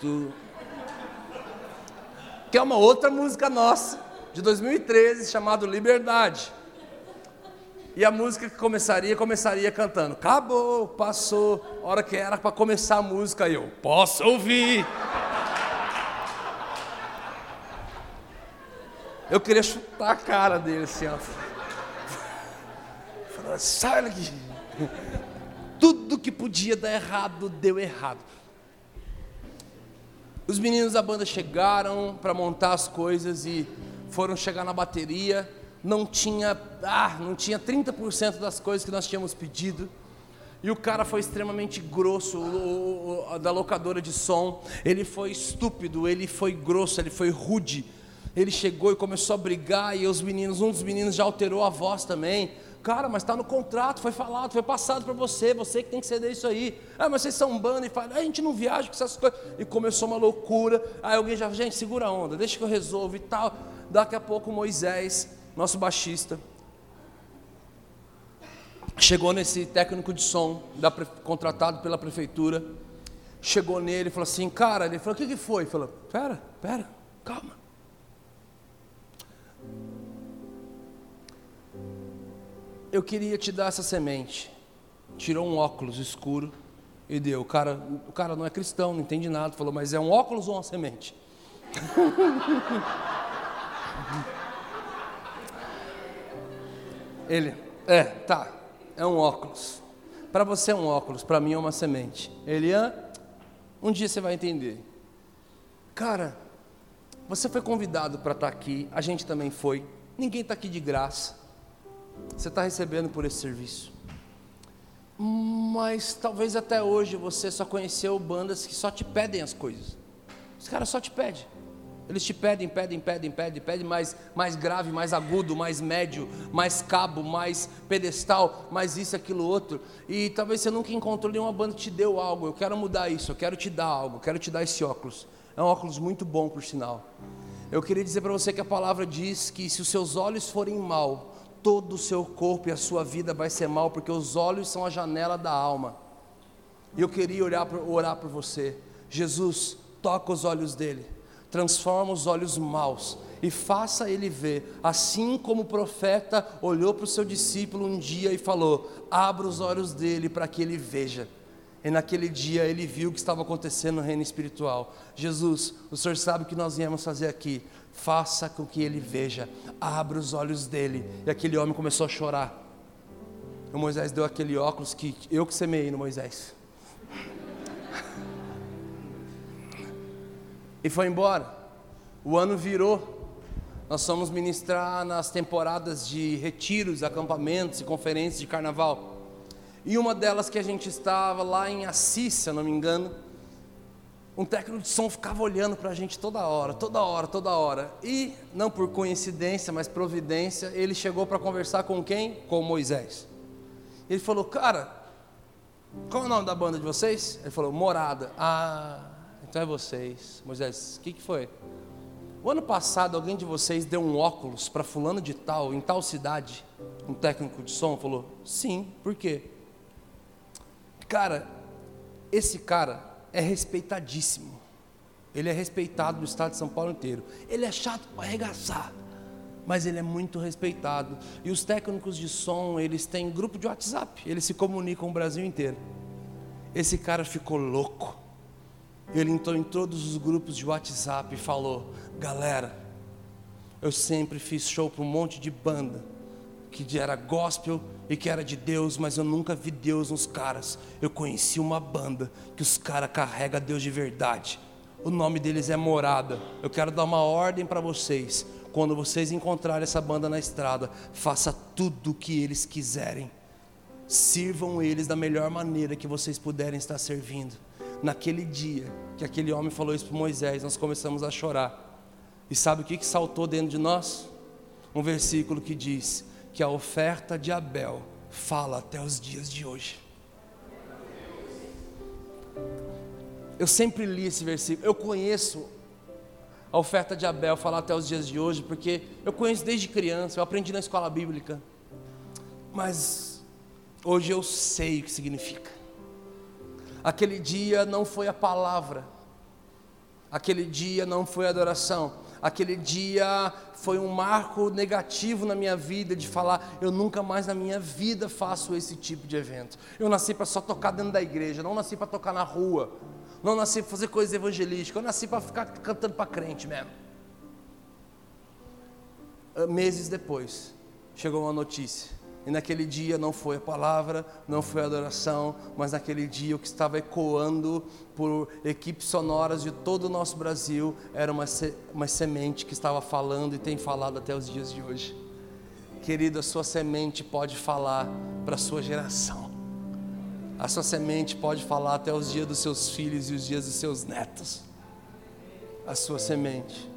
do. Que é uma outra música nossa, de 2013, chamada Liberdade. E a música que começaria, começaria cantando. Acabou, passou. Hora que era para começar a música, eu posso ouvir. Eu queria chutar a cara dele assim, ó. Sai daqui. Tudo que podia dar errado, deu errado. Os meninos da banda chegaram para montar as coisas e foram chegar na bateria não tinha, ah, não tinha 30% das coisas que nós tínhamos pedido. E o cara foi extremamente grosso, o, o, da locadora de som. Ele foi estúpido, ele foi grosso, ele foi rude. Ele chegou e começou a brigar, e os meninos, um dos meninos já alterou a voz também. Cara, mas está no contrato, foi falado, foi passado para você, você que tem que ceder isso aí. Ah, mas vocês são banda e fala, a gente não viaja com essas coisas. E começou uma loucura. Aí alguém já, gente, segura a onda, deixa que eu resolvo e tal. Daqui a pouco Moisés nosso baixista, chegou nesse técnico de som da, contratado pela prefeitura, chegou nele e falou assim, cara, ele falou, o que, que foi? Ele falou, pera, pera, calma. Eu queria te dar essa semente. Tirou um óculos escuro e deu. O cara, o cara não é cristão, não entende nada. Falou, mas é um óculos ou uma semente? Ele, é, tá, é um óculos. Para você é um óculos, para mim é uma semente. Ele, ah, um dia você vai entender. Cara, você foi convidado para estar tá aqui, a gente também foi. Ninguém está aqui de graça. Você está recebendo por esse serviço. Mas talvez até hoje você só conheceu bandas que só te pedem as coisas. Os caras só te pedem. Eles te pedem, pedem, pedem, pedem, pedem mais, mais grave, mais agudo, mais médio, mais cabo, mais pedestal, mais isso, aquilo, outro. E talvez você nunca encontrou nenhuma banda que te deu algo. Eu quero mudar isso, eu quero te dar algo, eu quero te dar esse óculos. É um óculos muito bom, por sinal. Eu queria dizer para você que a palavra diz que se os seus olhos forem mal, todo o seu corpo e a sua vida vai ser mal, porque os olhos são a janela da alma. E eu queria orar, orar por você. Jesus, toca os olhos dele transforma os olhos maus e faça ele ver, assim como o profeta olhou para o seu discípulo um dia e falou: abra os olhos dele para que ele veja. E naquele dia ele viu o que estava acontecendo no reino espiritual. Jesus, o Senhor sabe o que nós viemos fazer aqui. Faça com que ele veja, abra os olhos dele. E aquele homem começou a chorar. O Moisés deu aquele óculos que eu que semeei no Moisés. e foi embora. O ano virou. Nós fomos ministrar nas temporadas de retiros, acampamentos e conferências de carnaval. E uma delas que a gente estava lá em Assis, se eu não me engano, um técnico de som ficava olhando para a gente toda hora, toda hora, toda hora. E, não por coincidência, mas providência, ele chegou para conversar com quem? Com Moisés. Ele falou, cara, qual é o nome da banda de vocês? Ele falou, Morada. Ah, então é vocês. Moisés, o que, que foi? O ano passado alguém de vocês deu um óculos para fulano de tal, em tal cidade? Um técnico de som falou: Sim, por quê? Cara, esse cara é respeitadíssimo. Ele é respeitado no estado de São Paulo inteiro. Ele é chato para arregaçar, mas ele é muito respeitado. E os técnicos de som, eles têm grupo de WhatsApp, eles se comunicam o Brasil inteiro. Esse cara ficou louco ele entrou em todos os grupos de WhatsApp e falou: Galera, eu sempre fiz show para um monte de banda que era gospel e que era de Deus, mas eu nunca vi Deus nos caras. Eu conheci uma banda que os caras carregam Deus de verdade. O nome deles é Morada. Eu quero dar uma ordem para vocês. Quando vocês encontrarem essa banda na estrada, faça tudo o que eles quiserem. Sirvam eles da melhor maneira que vocês puderem estar servindo naquele dia que aquele homem falou isso para Moisés, nós começamos a chorar. E sabe o que, que saltou dentro de nós? Um versículo que diz que a oferta de Abel fala até os dias de hoje. Eu sempre li esse versículo, eu conheço a oferta de Abel falar até os dias de hoje, porque eu conheço desde criança, eu aprendi na escola bíblica. Mas hoje eu sei o que significa. Aquele dia não foi a palavra, aquele dia não foi a adoração, aquele dia foi um marco negativo na minha vida de falar, eu nunca mais na minha vida faço esse tipo de evento. Eu nasci para só tocar dentro da igreja, não nasci para tocar na rua, não nasci para fazer coisas evangelísticas, eu nasci para ficar cantando para crente mesmo. Ah, meses depois, chegou uma notícia e naquele dia não foi a palavra, não foi a adoração, mas naquele dia o que estava ecoando por equipes sonoras de todo o nosso Brasil era uma, uma semente que estava falando e tem falado até os dias de hoje. Querido, a sua semente pode falar para a sua geração. A sua semente pode falar até os dias dos seus filhos e os dias dos seus netos. A sua semente.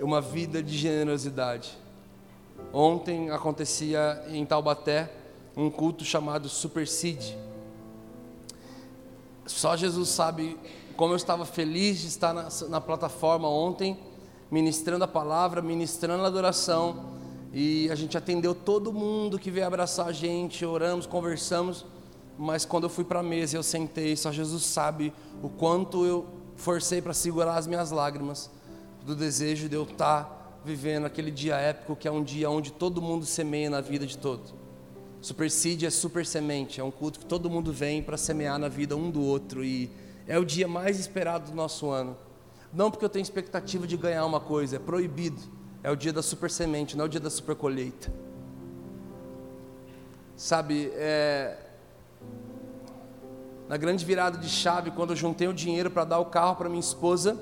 Uma vida de generosidade Ontem acontecia em Taubaté um culto chamado Super Seed. Só Jesus sabe como eu estava feliz de estar na, na plataforma ontem, ministrando a palavra, ministrando a adoração. E a gente atendeu todo mundo que veio abraçar a gente, oramos, conversamos. Mas quando eu fui para a mesa, eu sentei, só Jesus sabe o quanto eu forcei para segurar as minhas lágrimas do desejo de eu estar vivendo aquele dia épico que é um dia onde todo mundo semeia na vida de todo. Super Seed é super semente, é um culto que todo mundo vem para semear na vida um do outro e é o dia mais esperado do nosso ano. Não porque eu tenho expectativa de ganhar uma coisa, é proibido. É o dia da super semente, não é o dia da super colheita. Sabe, é... na grande virada de chave, quando eu juntei o dinheiro para dar o carro para minha esposa,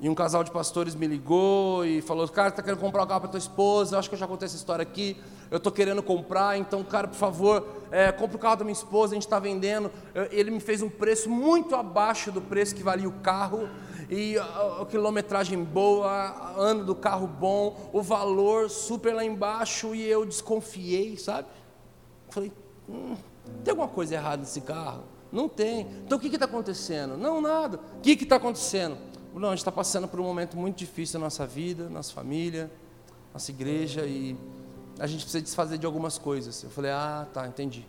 e um casal de pastores me ligou e falou: Cara, está querendo comprar um carro para tua esposa? Eu acho que eu já contei essa história aqui. Eu estou querendo comprar, então, cara, por favor, é, compre o carro da minha esposa. A gente está vendendo. Ele me fez um preço muito abaixo do preço que valia o carro. E a, a quilometragem boa, ano do carro bom, o valor super lá embaixo. E eu desconfiei, sabe? Falei: hum, Tem alguma coisa errada nesse carro? Não tem. Então o que está acontecendo? Não, nada. O que está acontecendo? Não, a gente está passando por um momento muito difícil na nossa vida, nossa família, nossa igreja e a gente precisa desfazer de algumas coisas. Eu falei, ah, tá, entendi.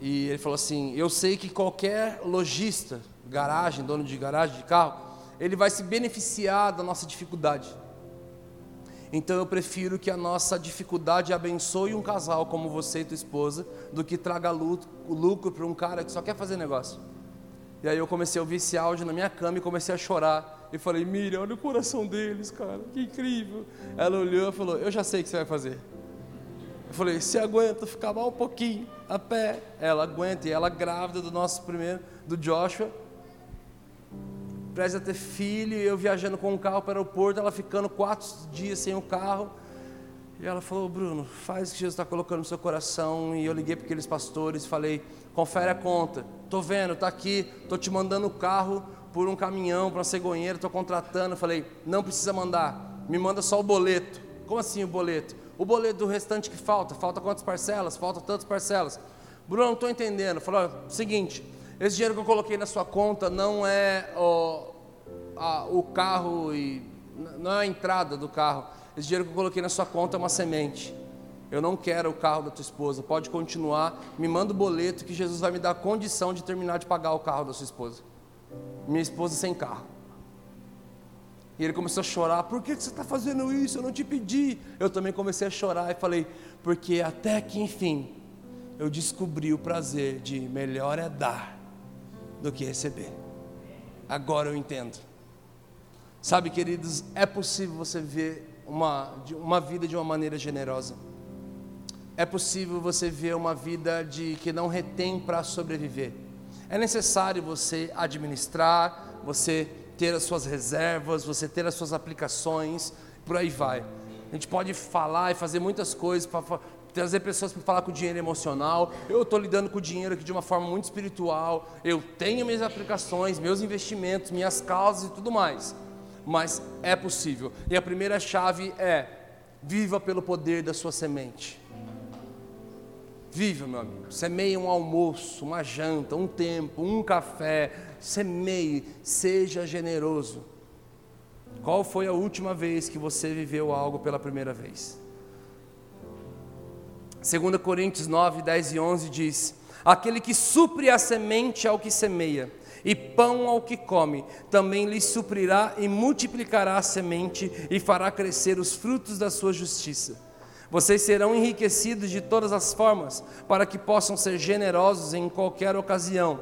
E ele falou assim: eu sei que qualquer lojista, garagem, dono de garagem de carro, ele vai se beneficiar da nossa dificuldade. Então eu prefiro que a nossa dificuldade abençoe um casal como você e tua esposa, do que traga lucro para um cara que só quer fazer negócio. E aí eu comecei a ouvir esse áudio na minha cama e comecei a chorar. E falei, Miriam, olha o coração deles, cara, que incrível. Ela olhou e falou, eu já sei o que você vai fazer. Eu falei, se aguenta ficar mal um pouquinho, a pé. Ela aguenta, e ela grávida do nosso primeiro, do Joshua. Presta ter filho, e eu viajando com o carro para o aeroporto, ela ficando quatro dias sem o carro. E ela falou, Bruno, faz o que Jesus está colocando no seu coração. E eu liguei para aqueles pastores e falei, confere a conta. Estou vendo, está aqui, estou te mandando o carro por um caminhão para uma cegonheira, estou contratando. falei, não precisa mandar, me manda só o boleto. Como assim o boleto? O boleto do restante que falta, falta quantas parcelas? Falta tantas parcelas. Bruno, não estou entendendo. Falou, seguinte, esse dinheiro que eu coloquei na sua conta não é a, o carro e não é a entrada do carro esse dinheiro que eu coloquei na sua conta é uma semente. Eu não quero o carro da tua esposa. Pode continuar. Me manda o boleto que Jesus vai me dar condição de terminar de pagar o carro da sua esposa. Minha esposa sem carro. E ele começou a chorar. Por que você está fazendo isso? Eu não te pedi. Eu também comecei a chorar e falei: porque até que enfim eu descobri o prazer de melhor é dar do que receber. Agora eu entendo. Sabe, queridos, é possível você ver uma, uma vida de uma maneira generosa. É possível você ver uma vida de que não retém para sobreviver. É necessário você administrar, você ter as suas reservas, você ter as suas aplicações, por aí vai. A gente pode falar e fazer muitas coisas para trazer pessoas para falar com o dinheiro emocional. Eu estou lidando com o dinheiro aqui de uma forma muito espiritual. Eu tenho minhas aplicações, meus investimentos, minhas causas e tudo mais mas é possível. E a primeira chave é: viva pelo poder da sua semente. Viva, meu amigo. Semeie um almoço, uma janta, um tempo, um café. Semeie, seja generoso. Qual foi a última vez que você viveu algo pela primeira vez? 2 Coríntios 9, 10 e 11 diz: Aquele que supre a semente ao que semeia, e pão ao que come, também lhe suprirá e multiplicará a semente e fará crescer os frutos da sua justiça. Vocês serão enriquecidos de todas as formas, para que possam ser generosos em qualquer ocasião.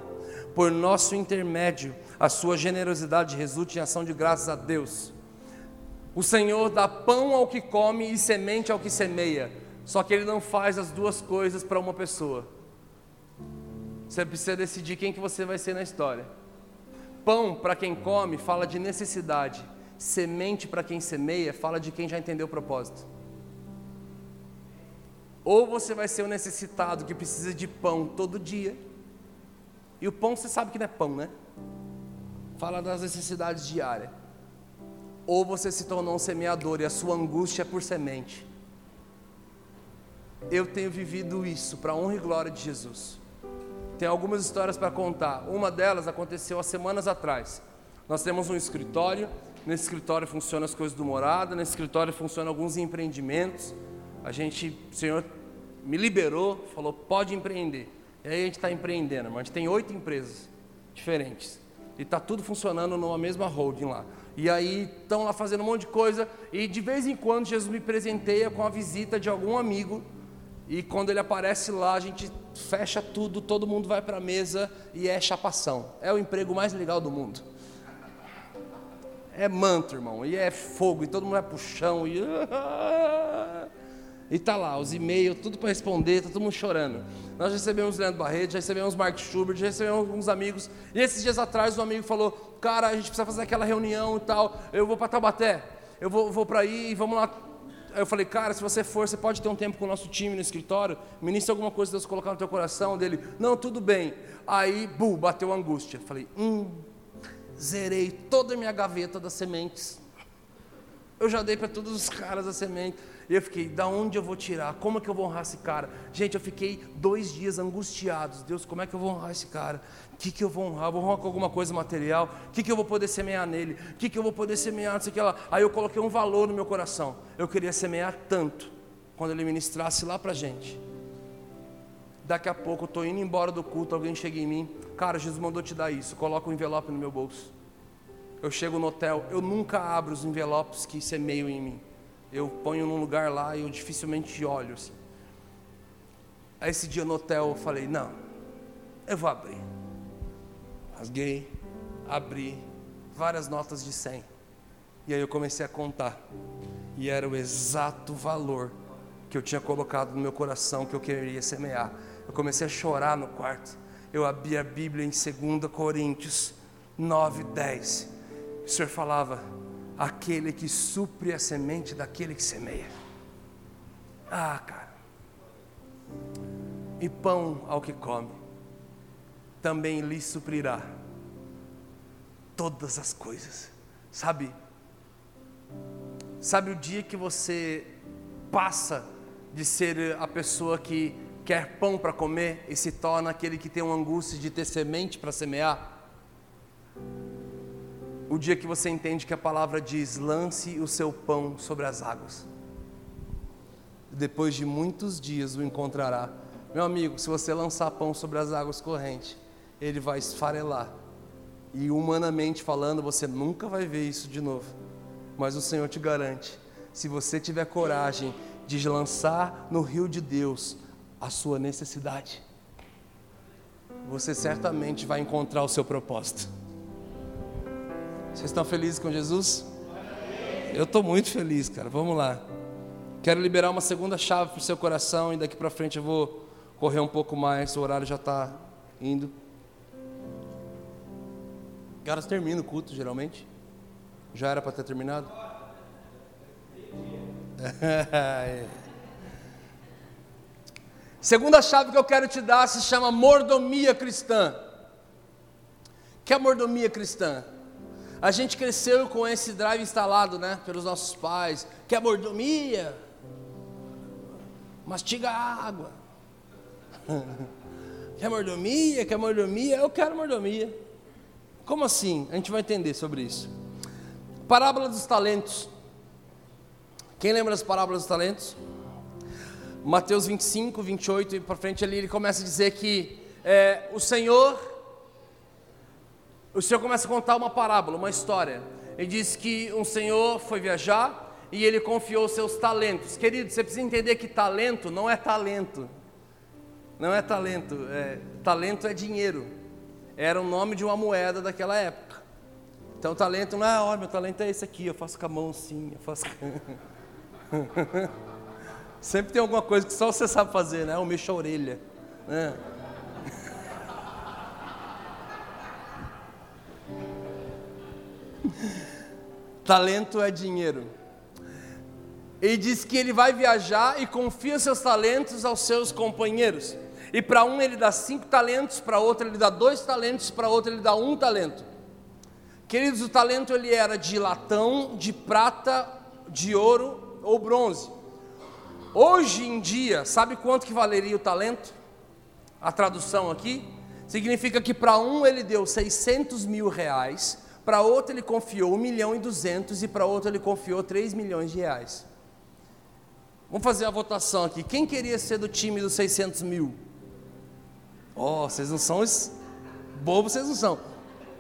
Por nosso intermédio, a sua generosidade resulte em ação de graças a Deus. O Senhor dá pão ao que come e semente ao que semeia. Só que Ele não faz as duas coisas para uma pessoa. Você precisa decidir quem que você vai ser na história. Pão para quem come fala de necessidade. Semente para quem semeia fala de quem já entendeu o propósito. Ou você vai ser o necessitado que precisa de pão todo dia. E o pão você sabe que não é pão, né? Fala das necessidades diárias. Ou você se tornou um semeador e a sua angústia é por semente. Eu tenho vivido isso para honra e glória de Jesus. Tem algumas histórias para contar. Uma delas aconteceu há semanas atrás. Nós temos um escritório. Nesse escritório funcionam as coisas do morada. Nesse escritório funcionam alguns empreendimentos. A gente, o Senhor me liberou, falou, pode empreender. E aí a gente está empreendendo, mas a gente tem oito empresas diferentes. E está tudo funcionando numa mesma holding lá. E aí estão lá fazendo um monte de coisa. E de vez em quando Jesus me presenteia com a visita de algum amigo. E quando ele aparece lá, a gente fecha tudo, todo mundo vai para a mesa e é chapação. É o emprego mais legal do mundo. É manto, irmão, e é fogo, e todo mundo vai para o chão. E... E tá lá, os e-mails, tudo para responder, tá todo mundo chorando. Nós recebemos Leandro Barreto, já recebemos Mark Schubert, já recebemos alguns amigos. E esses dias atrás um amigo falou: Cara, a gente precisa fazer aquela reunião e tal. Eu vou para Tabaté, eu vou, vou para aí, vamos lá. Aí eu falei: Cara, se você for, você pode ter um tempo com o nosso time no escritório. Ministra alguma coisa Deus colocar no teu coração dele. Não, tudo bem. Aí, bu, bateu angústia. Falei: Hum, zerei toda a minha gaveta das sementes. Eu já dei para todos os caras a semente. E eu fiquei, da onde eu vou tirar? Como é que eu vou honrar esse cara? Gente, eu fiquei dois dias angustiados. Deus, como é que eu vou honrar esse cara? O que, que eu vou honrar? Vou honrar com alguma coisa material? O que, que eu vou poder semear nele? O que, que eu vou poder semear? Não sei o que lá. Aí eu coloquei um valor no meu coração. Eu queria semear tanto quando ele ministrasse lá para gente. Daqui a pouco eu estou indo embora do culto, alguém chega em mim. Cara, Jesus mandou te dar isso. Coloca um envelope no meu bolso. Eu chego no hotel, eu nunca abro os envelopes que semeiam em mim eu ponho num lugar lá e eu dificilmente olho assim. Aí esse dia no hotel eu falei, não, eu vou abrir. Rasguei, abri várias notas de 100. E aí eu comecei a contar. E era o exato valor que eu tinha colocado no meu coração que eu queria semear. Eu comecei a chorar no quarto. Eu abri a Bíblia em 2 Coríntios 9, 10. O Senhor falava, aquele que supre a semente daquele que semeia. Ah, cara. E pão ao que come, também lhe suprirá todas as coisas. Sabe? Sabe o dia que você passa de ser a pessoa que quer pão para comer e se torna aquele que tem uma angústia de ter semente para semear? O dia que você entende que a palavra diz: lance o seu pão sobre as águas. Depois de muitos dias o encontrará. Meu amigo, se você lançar pão sobre as águas correntes, ele vai esfarelar. E humanamente falando, você nunca vai ver isso de novo. Mas o Senhor te garante: se você tiver coragem de lançar no rio de Deus a sua necessidade, você certamente vai encontrar o seu propósito. Vocês estão felizes com Jesus? Eu estou muito feliz, cara. Vamos lá. Quero liberar uma segunda chave para o seu coração e daqui para frente eu vou correr um pouco mais. O horário já está indo. Que horas termina o culto, geralmente? Já era para ter terminado? Segunda chave que eu quero te dar se chama mordomia cristã. Que é mordomia cristã? A gente cresceu com esse drive instalado, né, pelos nossos pais. Quer mordomia? Mastiga água. Quer mordomia? Quer mordomia? Eu quero mordomia. Como assim? A gente vai entender sobre isso. Parábola dos talentos. Quem lembra das parábolas dos talentos? Mateus 25, 28 e para frente ali ele começa a dizer que é, o Senhor, o Senhor começa a contar uma parábola, uma história. Ele diz que um Senhor foi viajar e ele confiou seus talentos. Querido, você precisa entender que talento não é talento. Não é talento, é, talento é dinheiro. Era o nome de uma moeda daquela época. Então, talento não é, olha, meu talento é esse aqui, eu faço com a mão assim, eu faço. Sempre tem alguma coisa que só você sabe fazer, né? Eu mexo a orelha. Né? Talento é dinheiro. Ele diz que ele vai viajar e confia seus talentos aos seus companheiros. E para um ele dá cinco talentos, para outro ele dá dois talentos, para outro ele dá um talento. Queridos, o talento ele era de latão, de prata, de ouro ou bronze. Hoje em dia, sabe quanto que valeria o talento? A tradução aqui significa que para um ele deu 600 mil reais, para outro ele confiou 1 milhão e 200 e para outro ele confiou 3 milhões de reais. Vamos fazer a votação aqui. Quem queria ser do time dos 600 mil? Oh, vocês não são bobos, vocês não são.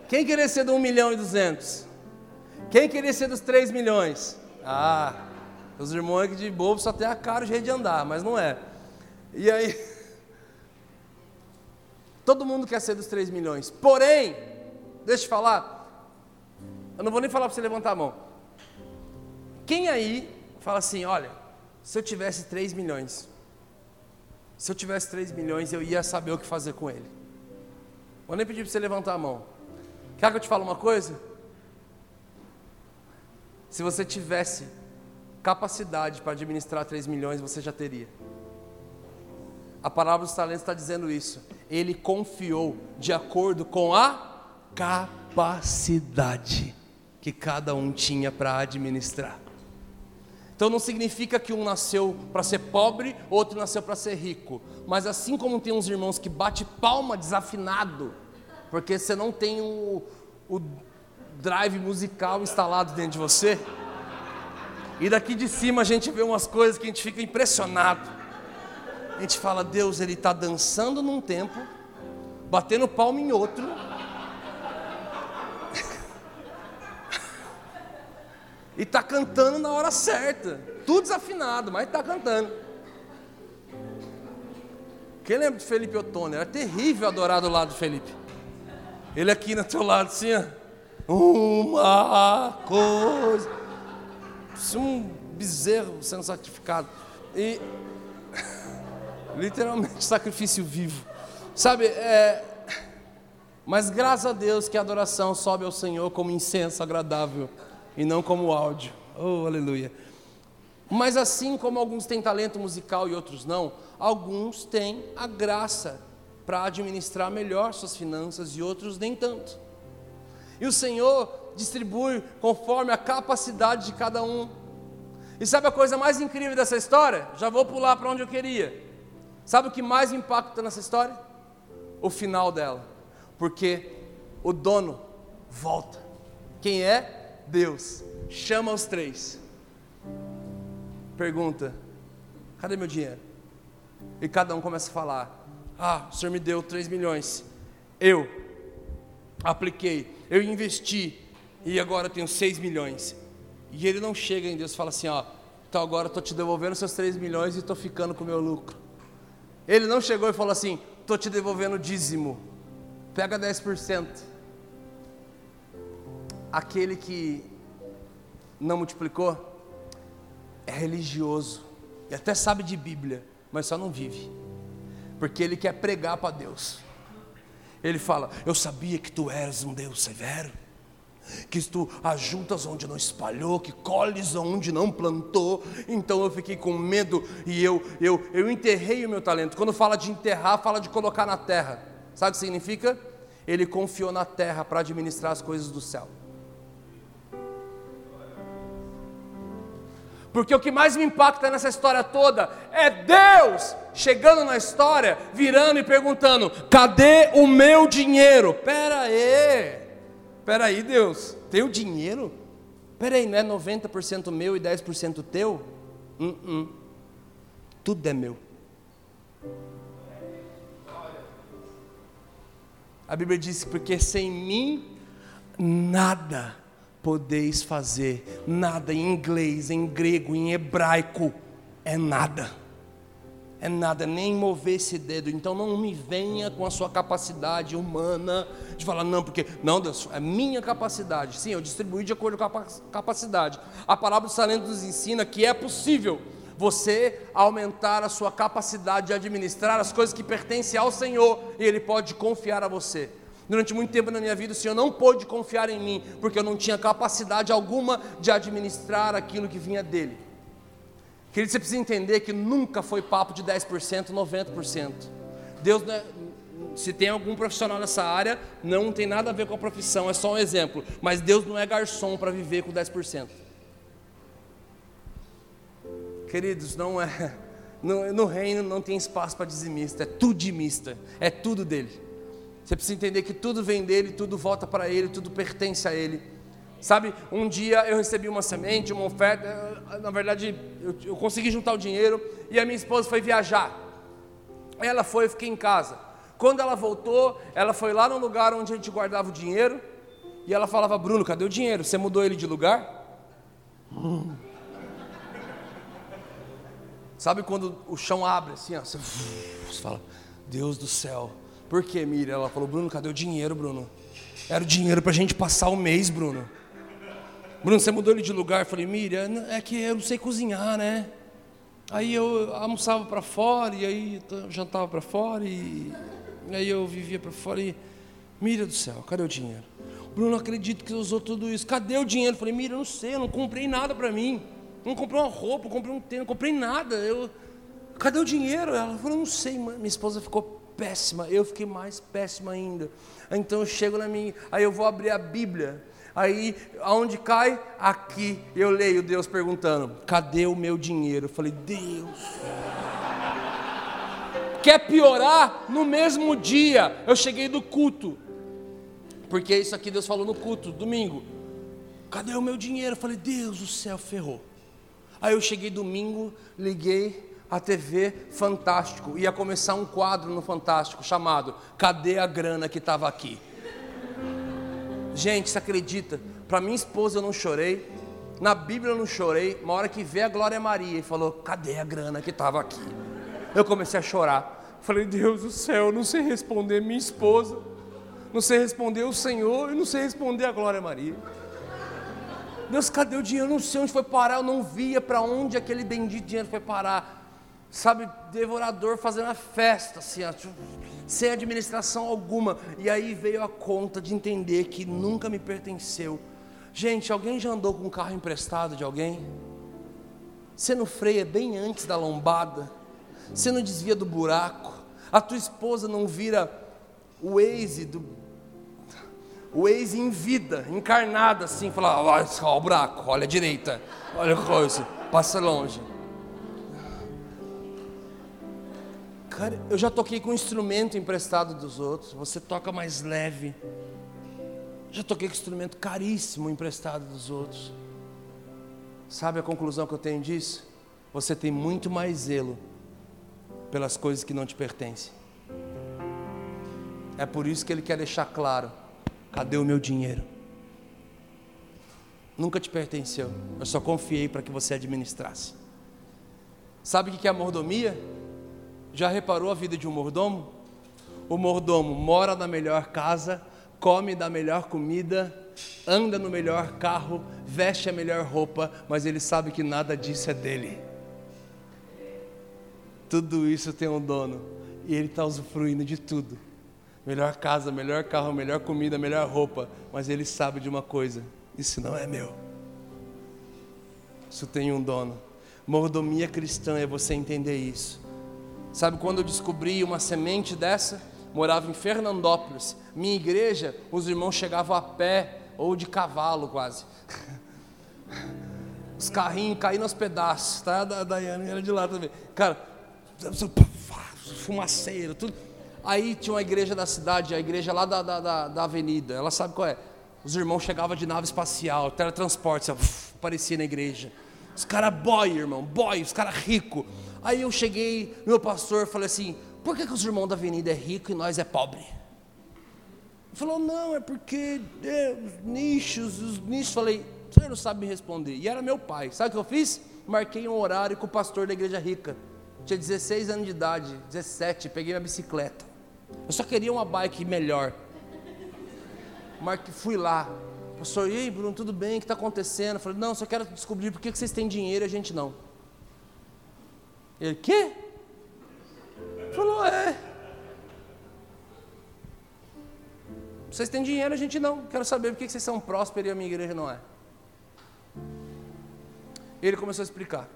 Quem queria ser do 1 milhão e 200? Quem queria ser dos 3 milhões? Ah, os irmãos aqui de bobo só tem a cara de de andar, mas não é. E aí, todo mundo quer ser dos 3 milhões. Porém, deixa eu te falar, eu não vou nem falar para você levantar a mão. Quem aí fala assim, olha, se eu tivesse 3 milhões, se eu tivesse 3 milhões, eu ia saber o que fazer com ele. Vou nem pedir para você levantar a mão. Quer que eu te fale uma coisa? Se você tivesse capacidade para administrar 3 milhões, você já teria. A palavra dos talentos está dizendo isso. Ele confiou de acordo com a capacidade que cada um tinha para administrar. Então não significa que um nasceu para ser pobre, outro nasceu para ser rico. Mas assim como tem uns irmãos que bate palma desafinado, porque você não tem o, o drive musical instalado dentro de você. E daqui de cima a gente vê umas coisas que a gente fica impressionado. A gente fala, Deus, ele está dançando num tempo, batendo palma em outro E está cantando na hora certa. Tudo desafinado, mas está cantando. Quem lembra de Felipe Ottoni? Era terrível adorar do lado de Felipe. Ele aqui no teu lado, assim, ó. Uma coisa. Um bezerro sendo sacrificado. E. Literalmente, sacrifício vivo. Sabe, é. Mas graças a Deus que a adoração sobe ao Senhor como incenso agradável e não como áudio. Oh, aleluia. Mas assim como alguns têm talento musical e outros não, alguns têm a graça para administrar melhor suas finanças e outros nem tanto. E o Senhor distribui conforme a capacidade de cada um. E sabe a coisa mais incrível dessa história? Já vou pular para onde eu queria. Sabe o que mais impacta nessa história? O final dela. Porque o dono volta. Quem é? Deus chama os três, pergunta: cadê meu dinheiro? E cada um começa a falar: ah, o senhor me deu 3 milhões, eu apliquei, eu investi e agora tenho 6 milhões. E ele não chega em Deus e fala assim: ó, então agora estou te devolvendo seus 3 milhões e estou ficando com o meu lucro. Ele não chegou e falou assim: estou te devolvendo dízimo, pega 10% aquele que não multiplicou é religioso e até sabe de Bíblia, mas só não vive, porque ele quer pregar para Deus. Ele fala: Eu sabia que tu eras um Deus severo, que tu ajuntas onde não espalhou, que colhes onde não plantou. Então eu fiquei com medo e eu, eu, eu enterrei o meu talento. Quando fala de enterrar, fala de colocar na terra. Sabe o que significa? Ele confiou na terra para administrar as coisas do céu. Porque o que mais me impacta nessa história toda é Deus chegando na história, virando e perguntando: cadê o meu dinheiro? Pera aí, pera aí, Deus, teu dinheiro? Pera aí, não é 90% meu e 10% teu? Uh -uh. Tudo é meu. A Bíblia diz: porque sem mim nada podeis fazer. Nada em inglês, em grego, em hebraico, é nada. É nada, nem mover esse dedo. Então não me venha com a sua capacidade humana de falar, não, porque, não, Deus, é minha capacidade. Sim, eu distribuí de acordo com a capacidade. A palavra do Salento nos ensina que é possível você aumentar a sua capacidade de administrar as coisas que pertencem ao Senhor e Ele pode confiar a você. Durante muito tempo na minha vida, o Senhor não pôde confiar em mim, porque eu não tinha capacidade alguma de administrar aquilo que vinha dele. Querido, você precisa entender que nunca foi papo de 10%, 90%. Deus, é, se tem algum profissional nessa área, não tem nada a ver com a profissão, é só um exemplo. Mas Deus não é garçom para viver com 10%. Queridos, não é. No, no reino não tem espaço para dizimista, é tudo dimista, é tudo dele. Você precisa entender que tudo vem dele, tudo volta para ele, tudo pertence a ele. Sabe, um dia eu recebi uma semente, uma oferta, na verdade eu, eu consegui juntar o dinheiro e a minha esposa foi viajar. Ela foi, eu fiquei em casa. Quando ela voltou, ela foi lá no lugar onde a gente guardava o dinheiro e ela falava: Bruno, cadê o dinheiro? Você mudou ele de lugar? Sabe quando o chão abre assim, ó, você, você fala: Deus do céu, por que, Miriam? Ela falou, Bruno, cadê o dinheiro, Bruno? Era o dinheiro para a gente passar o mês, Bruno. Bruno, você mudou ele de lugar? Eu falei, Miriam, é que eu não sei cozinhar, né? Aí eu almoçava para fora, e aí jantava para fora, e aí eu vivia para fora, e Miriam do céu, cadê o dinheiro? Bruno, acredito que usou tudo isso. Cadê o dinheiro? Eu falei, Miriam, eu não sei, eu não comprei nada para mim. Não comprei uma roupa, não comprei um tênis, não comprei nada. Eu, cadê o dinheiro? Ela falou, não sei, mãe. Minha esposa ficou péssima, eu fiquei mais péssima ainda. Então eu chego na minha, aí eu vou abrir a Bíblia. Aí, aonde cai? Aqui. Eu leio Deus perguntando: cadê o meu dinheiro? Eu falei: Deus. Quer piorar? No mesmo dia, eu cheguei do culto. Porque isso aqui Deus falou no culto, domingo. Cadê o meu dinheiro? Eu falei: Deus, o céu ferrou. Aí eu cheguei domingo, liguei, a TV Fantástico. Ia começar um quadro no Fantástico chamado Cadê a grana que estava aqui? Gente, você acredita? Para minha esposa eu não chorei, na Bíblia eu não chorei. Uma hora que vê a Glória Maria e falou: Cadê a grana que estava aqui? Eu comecei a chorar. Falei: Deus do céu, não sei responder minha esposa, não sei responder o Senhor e não sei responder a Glória Maria. Deus, cadê o dinheiro? Eu não sei onde foi parar, eu não via para onde aquele bendito dinheiro foi parar sabe, devorador fazendo a festa, assim, ó, tipo, sem administração alguma. E aí veio a conta de entender que nunca me pertenceu. Gente, alguém já andou com um carro emprestado de alguém? Você não freia bem antes da lombada? Você não desvia do buraco? A tua esposa não vira o Waze do o Waze em vida, encarnada assim, fala, olha o buraco, olha a direita, olha a coisa, passa longe. Cara, eu já toquei com um instrumento emprestado dos outros. Você toca mais leve. Já toquei com instrumento caríssimo emprestado dos outros. Sabe a conclusão que eu tenho disso? Você tem muito mais zelo pelas coisas que não te pertencem. É por isso que ele quer deixar claro: cadê o meu dinheiro? Nunca te pertenceu. Eu só confiei para que você administrasse. Sabe o que é mordomia? Já reparou a vida de um mordomo? O mordomo mora na melhor casa, come da melhor comida, anda no melhor carro, veste a melhor roupa, mas ele sabe que nada disso é dele. Tudo isso tem um dono e ele está usufruindo de tudo. Melhor casa, melhor carro, melhor comida, melhor roupa, mas ele sabe de uma coisa: isso não é meu. Isso tem um dono. Mordomia cristã é você entender isso. Sabe quando eu descobri uma semente dessa? Morava em Fernandópolis. Minha igreja, os irmãos chegavam a pé ou de cavalo quase. Os carrinhos caíram aos pedaços, tá? Da Daiane era de lá também. Cara, fumaceiro, tudo. Aí tinha uma igreja da cidade, a igreja lá da, da, da, da avenida. Ela sabe qual é? Os irmãos chegavam de nave espacial, teletransporte, aparecia na igreja. Os caras boy, irmão, boy, os caras ricos. Aí eu cheguei, meu pastor, falei assim: por que, que os irmãos da avenida é rico e nós é pobre? Falou, não, é porque é, os nichos, os nichos. Falei, você não sabe me responder. E era meu pai. Sabe o que eu fiz? Marquei um horário com o pastor da igreja rica. Tinha 16 anos de idade, 17, peguei minha bicicleta. Eu só queria uma bike melhor. Marque, fui lá. Pastor, e aí, Bruno, tudo bem? O que está acontecendo? Eu falei, não, só quero descobrir por que vocês têm dinheiro e a gente não. Ele, quê? Falou, é. Vocês têm dinheiro, a gente não. Quero saber por que vocês são prósperos e a minha igreja não é. Ele começou a explicar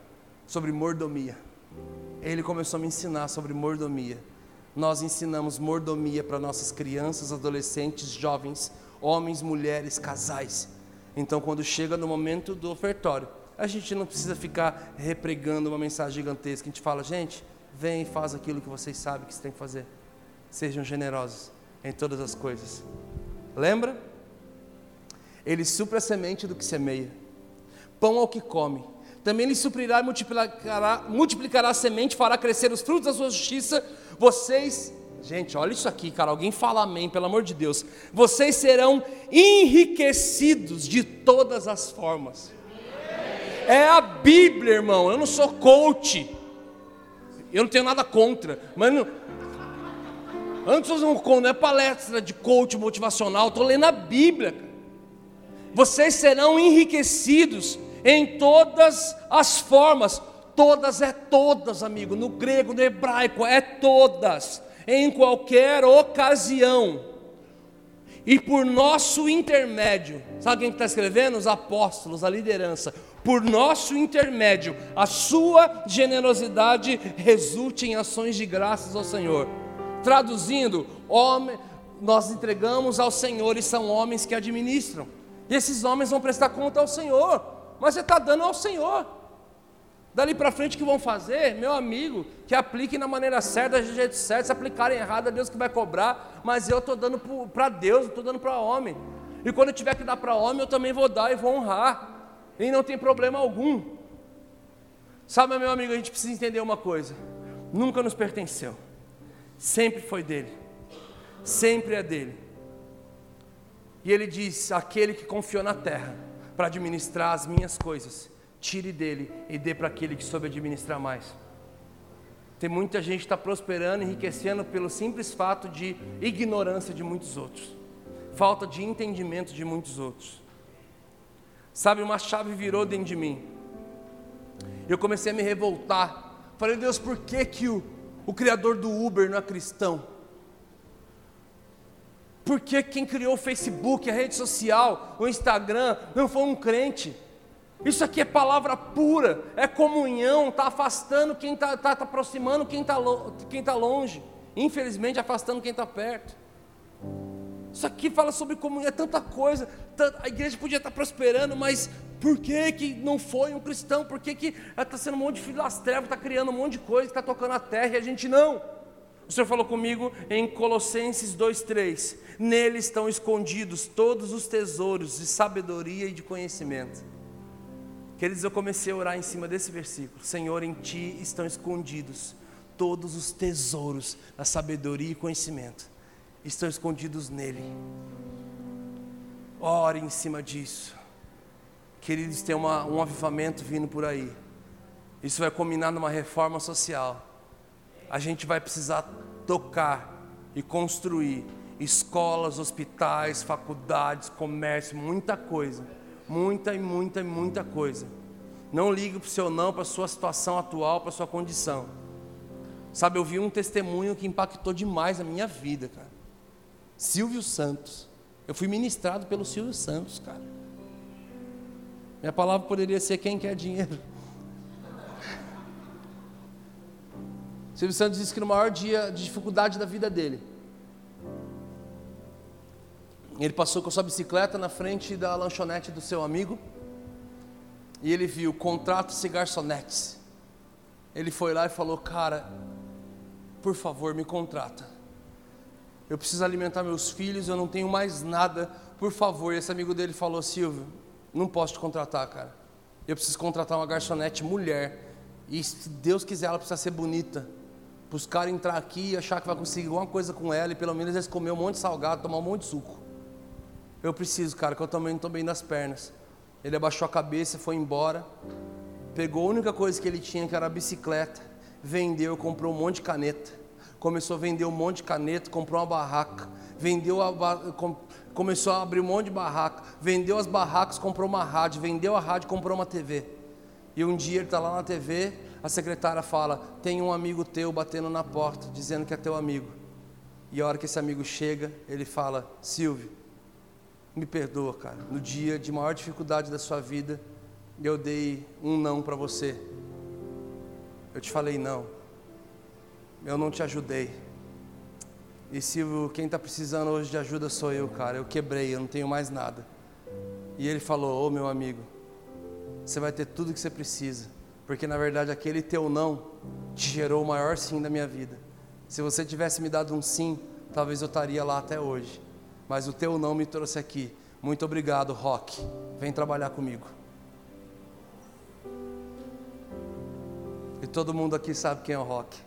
sobre mordomia. Ele começou a me ensinar sobre mordomia. Nós ensinamos mordomia para nossas crianças, adolescentes, jovens, homens, mulheres, casais. Então, quando chega no momento do ofertório, a gente não precisa ficar repregando uma mensagem gigantesca. A gente fala, gente, vem e faz aquilo que vocês sabem que você tem que fazer. Sejam generosos em todas as coisas. Lembra? Ele supra a semente do que semeia, pão ao que come. Também lhe suprirá e multiplicará, multiplicará a semente, fará crescer os frutos da sua justiça. Vocês, gente, olha isso aqui, cara. Alguém fala amém, pelo amor de Deus. Vocês serão enriquecidos de todas as formas. É a Bíblia, irmão. Eu não sou coach. Eu não tenho nada contra. Mas não, Antes não, não é palestra de coach motivacional, estou lendo a Bíblia. Vocês serão enriquecidos em todas as formas. Todas é todas, amigo. No grego, no hebraico, é todas. Em qualquer ocasião. E por nosso intermédio, sabe quem está escrevendo? Os apóstolos, a liderança. Por nosso intermédio, a sua generosidade resulte em ações de graças ao Senhor. Traduzindo, homem, nós entregamos ao Senhor e são homens que administram. E esses homens vão prestar conta ao Senhor, mas você está dando ao Senhor. Dali para frente que vão fazer, meu amigo, que apliquem na maneira certa, do jeito certo, se aplicarem errado, é Deus que vai cobrar, mas eu estou dando para Deus, estou dando para homem. E quando eu tiver que dar para homem, eu também vou dar e vou honrar. E não tem problema algum. Sabe, meu amigo, a gente precisa entender uma coisa: nunca nos pertenceu sempre foi dele, sempre é dele. E ele diz: aquele que confiou na terra para administrar as minhas coisas, tire dele e dê para aquele que soube administrar mais. Tem muita gente que está prosperando, enriquecendo pelo simples fato de ignorância de muitos outros, falta de entendimento de muitos outros. Sabe, uma chave virou dentro de mim. Eu comecei a me revoltar. Falei, Deus, por que que o, o criador do Uber não é cristão? Por que quem criou o Facebook, a rede social, o Instagram, não foi um crente? Isso aqui é palavra pura, é comunhão, está afastando quem está tá, tá aproximando quem está quem tá longe, infelizmente afastando quem está perto. Isso aqui fala sobre comunhão, é tanta coisa, a igreja podia estar prosperando, mas por que, que não foi um cristão? Por que, que está sendo um monte de filho das trevas, está criando um monte de coisa, está tocando a terra e a gente não? O Senhor falou comigo em Colossenses 2,3: Nele estão escondidos todos os tesouros de sabedoria e de conhecimento. Queridos, eu comecei a orar em cima desse versículo: Senhor, em ti estão escondidos todos os tesouros da sabedoria e conhecimento, estão escondidos nele. Ore em cima disso. Queridos, tem uma, um avivamento vindo por aí. Isso vai combinar numa reforma social. A gente vai precisar tocar e construir escolas, hospitais, faculdades, comércio, muita coisa. Muita e muita e muita coisa. Não ligue para o seu não, para a sua situação atual, para a sua condição. Sabe, eu vi um testemunho que impactou demais a minha vida, cara. Silvio Santos. Eu fui ministrado pelo Silvio Santos, cara. Minha palavra poderia ser quem quer dinheiro. Silvio Santos disse que no maior dia de dificuldade da vida dele, ele passou com a sua bicicleta na frente da lanchonete do seu amigo e ele viu contratos e garçonetes. Ele foi lá e falou: Cara, por favor, me contrata. Eu preciso alimentar meus filhos, eu não tenho mais nada, por favor. E esse amigo dele falou: Silvio, não posso te contratar, cara. Eu preciso contratar uma garçonete mulher. E se Deus quiser, ela precisa ser bonita. para os caras entrar aqui e achar que vai conseguir alguma coisa com ela e pelo menos eles comer um monte de salgado, tomar um monte de suco. Eu preciso, cara, que eu também não estou bem das pernas. Ele abaixou a cabeça, foi embora, pegou a única coisa que ele tinha, que era a bicicleta, vendeu, comprou um monte de caneta, começou a vender um monte de caneta, comprou uma barraca, vendeu a, começou a abrir um monte de barraca, vendeu as barracas, comprou uma rádio, vendeu a rádio, comprou uma TV. E um dia ele está lá na TV, a secretária fala: Tem um amigo teu batendo na porta, dizendo que é teu amigo. E a hora que esse amigo chega, ele fala: Silvio, me perdoa, cara. No dia de maior dificuldade da sua vida, eu dei um não para você. Eu te falei não. Eu não te ajudei. E Silvio, quem está precisando hoje de ajuda sou eu, cara. Eu quebrei, eu não tenho mais nada. E ele falou: Ô oh, meu amigo, você vai ter tudo que você precisa porque na verdade aquele teu não te gerou o maior sim da minha vida. Se você tivesse me dado um sim, talvez eu estaria lá até hoje. Mas o teu não me trouxe aqui. Muito obrigado, Rock. Vem trabalhar comigo. E todo mundo aqui sabe quem é o Rock.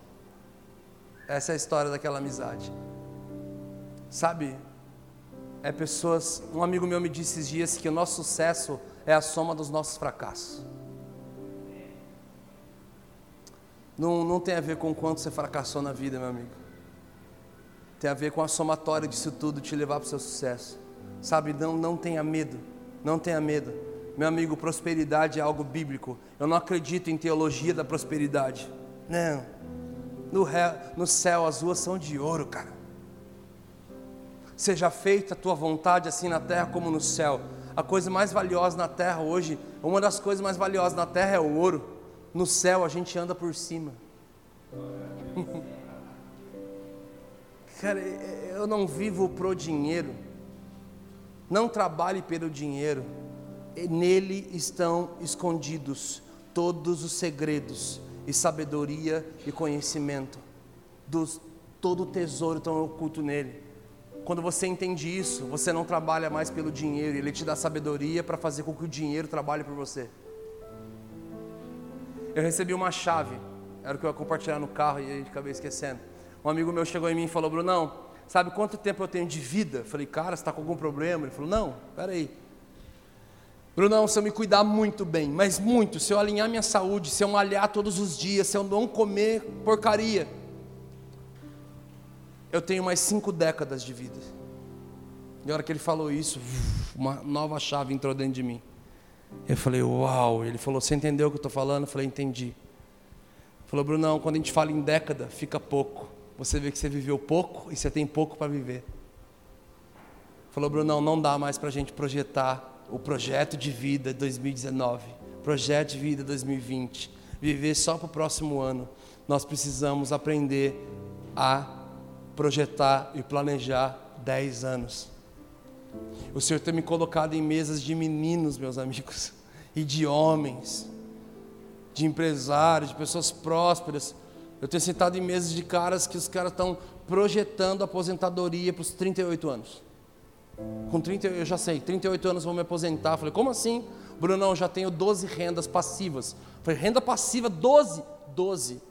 Essa é a história daquela amizade. Sabe? É pessoas. Um amigo meu me disse esses dias que o nosso sucesso é a soma dos nossos fracassos. Não, não tem a ver com quanto você fracassou na vida, meu amigo. Tem a ver com a somatória disso tudo te levar para o seu sucesso. Sabe, não, não tenha medo. Não tenha medo. Meu amigo, prosperidade é algo bíblico. Eu não acredito em teologia da prosperidade. Não. No, ré, no céu as ruas são de ouro, cara. Seja feita a tua vontade assim na terra como no céu. A coisa mais valiosa na terra hoje, uma das coisas mais valiosas na terra é o ouro. No céu a gente anda por cima. Cara, eu não vivo pro dinheiro. Não trabalhe pelo dinheiro. Nele estão escondidos todos os segredos e sabedoria e conhecimento. Dos, todo o tesouro estão oculto nele. Quando você entende isso, você não trabalha mais pelo dinheiro, ele te dá sabedoria para fazer com que o dinheiro trabalhe por você eu recebi uma chave, era o que eu ia compartilhar no carro e acabei esquecendo. Um amigo meu chegou em mim e falou: Brunão, sabe quanto tempo eu tenho de vida? Eu falei, cara, você está com algum problema? Ele falou: Não, peraí. Brunão, se eu me cuidar muito bem, mas muito, se eu alinhar minha saúde, se eu malhar todos os dias, se eu não comer porcaria, eu tenho mais cinco décadas de vida. E a hora que ele falou isso, uma nova chave entrou dentro de mim. Eu falei, uau. Ele falou, você entendeu o que eu estou falando? Eu falei, entendi. Ele falou, Brunão, quando a gente fala em década, fica pouco. Você vê que você viveu pouco e você tem pouco para viver. Falou, Brunão, não dá mais para a gente projetar o projeto de vida 2019, projeto de vida 2020, viver só para o próximo ano. Nós precisamos aprender a projetar e planejar 10 anos. O Senhor tem me colocado em mesas de meninos, meus amigos, e de homens, de empresários, de pessoas prósperas. Eu tenho sentado em mesas de caras que os caras estão projetando aposentadoria para os 38 anos. Com 30, eu já sei, 38 anos vou me aposentar. falei, como assim? Brunão, já tenho 12 rendas passivas. falei, renda passiva, 12? 12.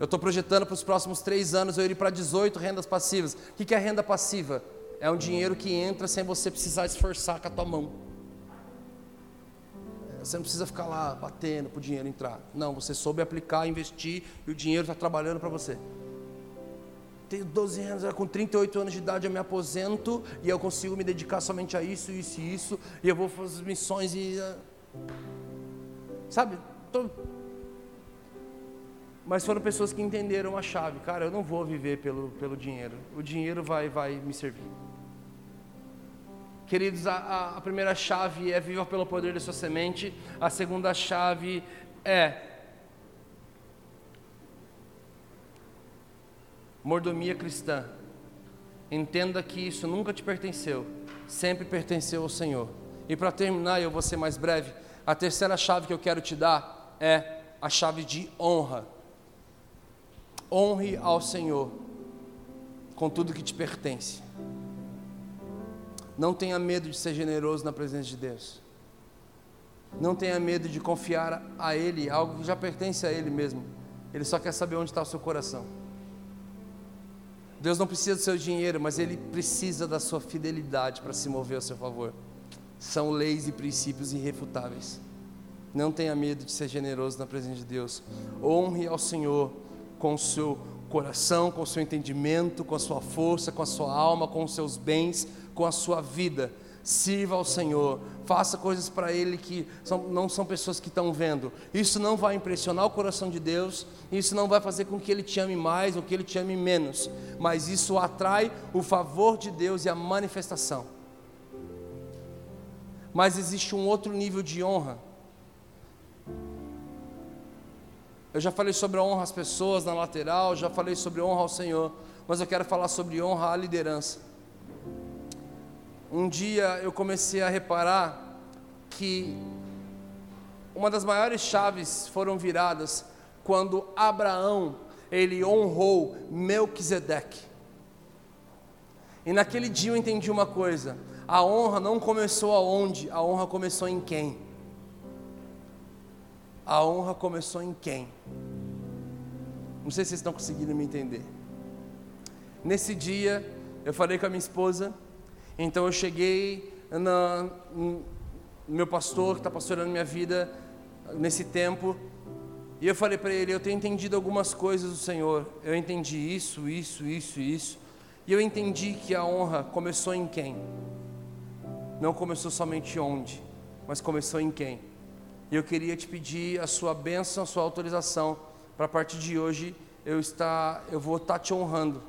Eu estou projetando para os próximos três anos eu ir para 18 rendas passivas. O que é renda passiva? é um dinheiro que entra sem você precisar esforçar com a tua mão. Você não precisa ficar lá batendo para o dinheiro entrar. Não, você soube aplicar, investir e o dinheiro está trabalhando para você. Tenho 12 anos, com 38 anos de idade eu me aposento e eu consigo me dedicar somente a isso, isso e isso. E eu vou fazer missões e. Ah, sabe? Tô... Mas foram pessoas que entenderam a chave. Cara, eu não vou viver pelo, pelo dinheiro. O dinheiro vai, vai me servir. Queridos, a, a primeira chave é viva pelo poder da sua semente. A segunda chave é mordomia cristã. Entenda que isso nunca te pertenceu, sempre pertenceu ao Senhor. E para terminar, eu vou ser mais breve. A terceira chave que eu quero te dar é a chave de honra. Honre ao Senhor com tudo que te pertence. Não tenha medo de ser generoso na presença de Deus. Não tenha medo de confiar a Ele algo que já pertence a Ele mesmo. Ele só quer saber onde está o seu coração. Deus não precisa do seu dinheiro, mas Ele precisa da sua fidelidade para se mover a seu favor. São leis e princípios irrefutáveis. Não tenha medo de ser generoso na presença de Deus. Honre ao Senhor com o seu coração, com o seu entendimento, com a sua força, com a sua alma, com os seus bens, com a sua vida. Sirva ao Senhor, faça coisas para Ele que são, não são pessoas que estão vendo. Isso não vai impressionar o coração de Deus, isso não vai fazer com que Ele te ame mais ou que Ele te ame menos, mas isso atrai o favor de Deus e a manifestação. Mas existe um outro nível de honra Eu já falei sobre a honra às pessoas na lateral, já falei sobre honra ao Senhor, mas eu quero falar sobre honra à liderança. Um dia eu comecei a reparar que uma das maiores chaves foram viradas quando Abraão ele honrou Melquisedeque. E naquele dia eu entendi uma coisa: a honra não começou aonde, a honra começou em quem. A honra começou em quem? Não sei se vocês estão conseguindo me entender. Nesse dia, eu falei com a minha esposa, então eu cheguei na, meu pastor, que está pastorando minha vida nesse tempo, e eu falei para ele: Eu tenho entendido algumas coisas do Senhor, eu entendi isso, isso, isso, isso, e eu entendi que a honra começou em quem? Não começou somente onde, mas começou em quem? E eu queria te pedir a sua bênção, a sua autorização, para a partir de hoje eu, estar, eu vou estar tá te honrando.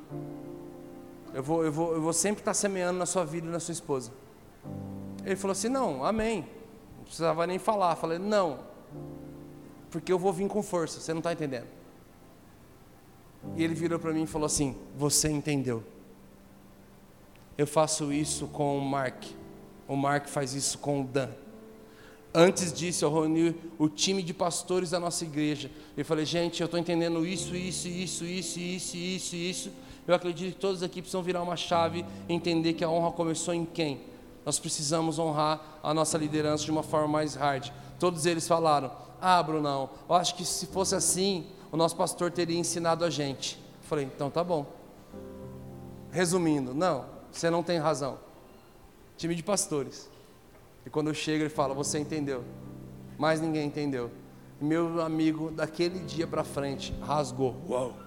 Eu vou, eu, vou, eu vou sempre estar semeando na sua vida e na sua esposa. Ele falou assim: Não, amém. Não precisava nem falar. Eu falei: Não, porque eu vou vir com força, você não está entendendo. E ele virou para mim e falou assim: Você entendeu. Eu faço isso com o Mark. O Mark faz isso com o Dan. Antes disso, eu reuni o time de pastores da nossa igreja. Eu falei, gente, eu estou entendendo isso, isso, isso, isso, isso, isso, isso. Eu acredito que todos aqui precisam virar uma chave e entender que a honra começou em quem? Nós precisamos honrar a nossa liderança de uma forma mais hard. Todos eles falaram: Ah, Brunão, eu acho que se fosse assim, o nosso pastor teria ensinado a gente. Eu falei: Então tá bom. Resumindo, não, você não tem razão. Time de pastores. E quando eu chego, ele fala: Você entendeu? Mas ninguém entendeu. Meu amigo, daquele dia para frente, rasgou. Uau!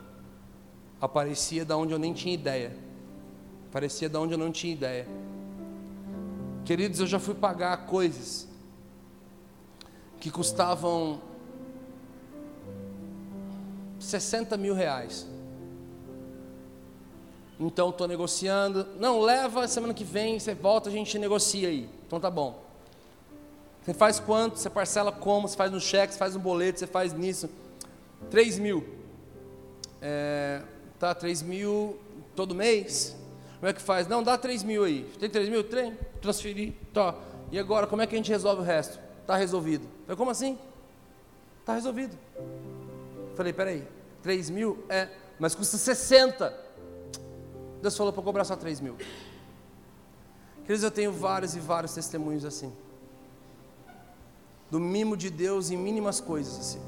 Aparecia da onde eu nem tinha ideia. Aparecia da onde eu não tinha ideia. Queridos, eu já fui pagar coisas que custavam 60 mil reais. Então estou negociando. Não, leva semana que vem, você volta, a gente negocia aí. Então tá bom. Você faz quanto? Você parcela como? Você faz no cheque, você faz no boleto, você faz nisso. 3 mil. É, tá, 3 mil todo mês? Como é que faz? Não, dá 3 mil aí. Tem 3 mil? Tem. Transferir. Tá. E agora, como é que a gente resolve o resto? Está resolvido. Falei, como assim? Está resolvido. Falei, peraí, 3 mil? É, mas custa 60. Deus falou para cobrar só 3 mil. Queridos, eu tenho vários e vários testemunhos assim do mimo de Deus em mínimas coisas assim.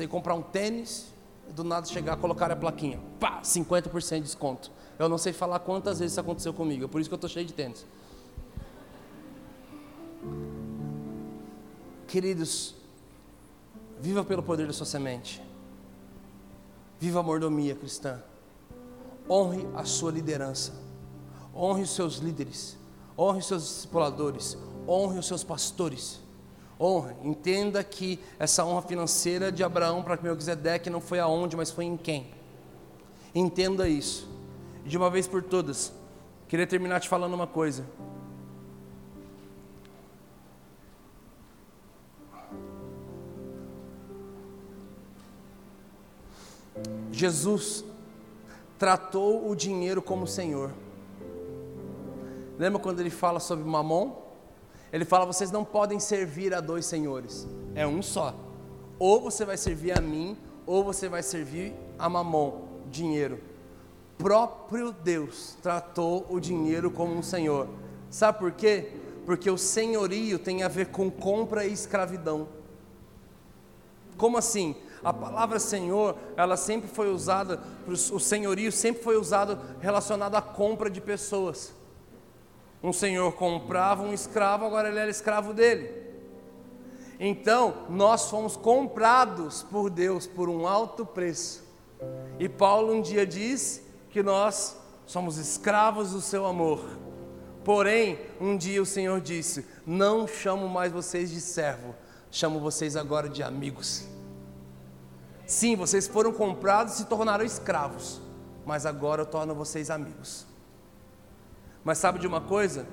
Ir comprar um tênis, do nada chegar, colocar a plaquinha, pá, 50% de desconto. Eu não sei falar quantas vezes isso aconteceu comigo, é por isso que eu estou cheio de tênis. Queridos, viva pelo poder da sua semente. Viva a mordomia cristã. Honre a sua liderança. Honre os seus líderes. Honre os seus discipuladores honre os seus pastores. Honra, entenda que essa honra financeira de Abraão para Melquisedeque não foi aonde, mas foi em quem. Entenda isso. De uma vez por todas, queria terminar te falando uma coisa. Jesus tratou o dinheiro como Senhor. Lembra quando ele fala sobre Mamon? Ele fala: vocês não podem servir a dois senhores, é um só. Ou você vai servir a mim, ou você vai servir a mamon, dinheiro. Próprio Deus tratou o dinheiro como um senhor. Sabe por quê? Porque o senhorio tem a ver com compra e escravidão. Como assim? A palavra Senhor, ela sempre foi usada, o senhorio sempre foi usado relacionado à compra de pessoas. Um senhor comprava um escravo, agora ele era escravo dele. Então, nós fomos comprados por Deus por um alto preço. E Paulo um dia diz que nós somos escravos do seu amor. Porém, um dia o Senhor disse: Não chamo mais vocês de servo, chamo vocês agora de amigos. Sim, vocês foram comprados e se tornaram escravos, mas agora eu torno vocês amigos. Mas sabe de uma coisa?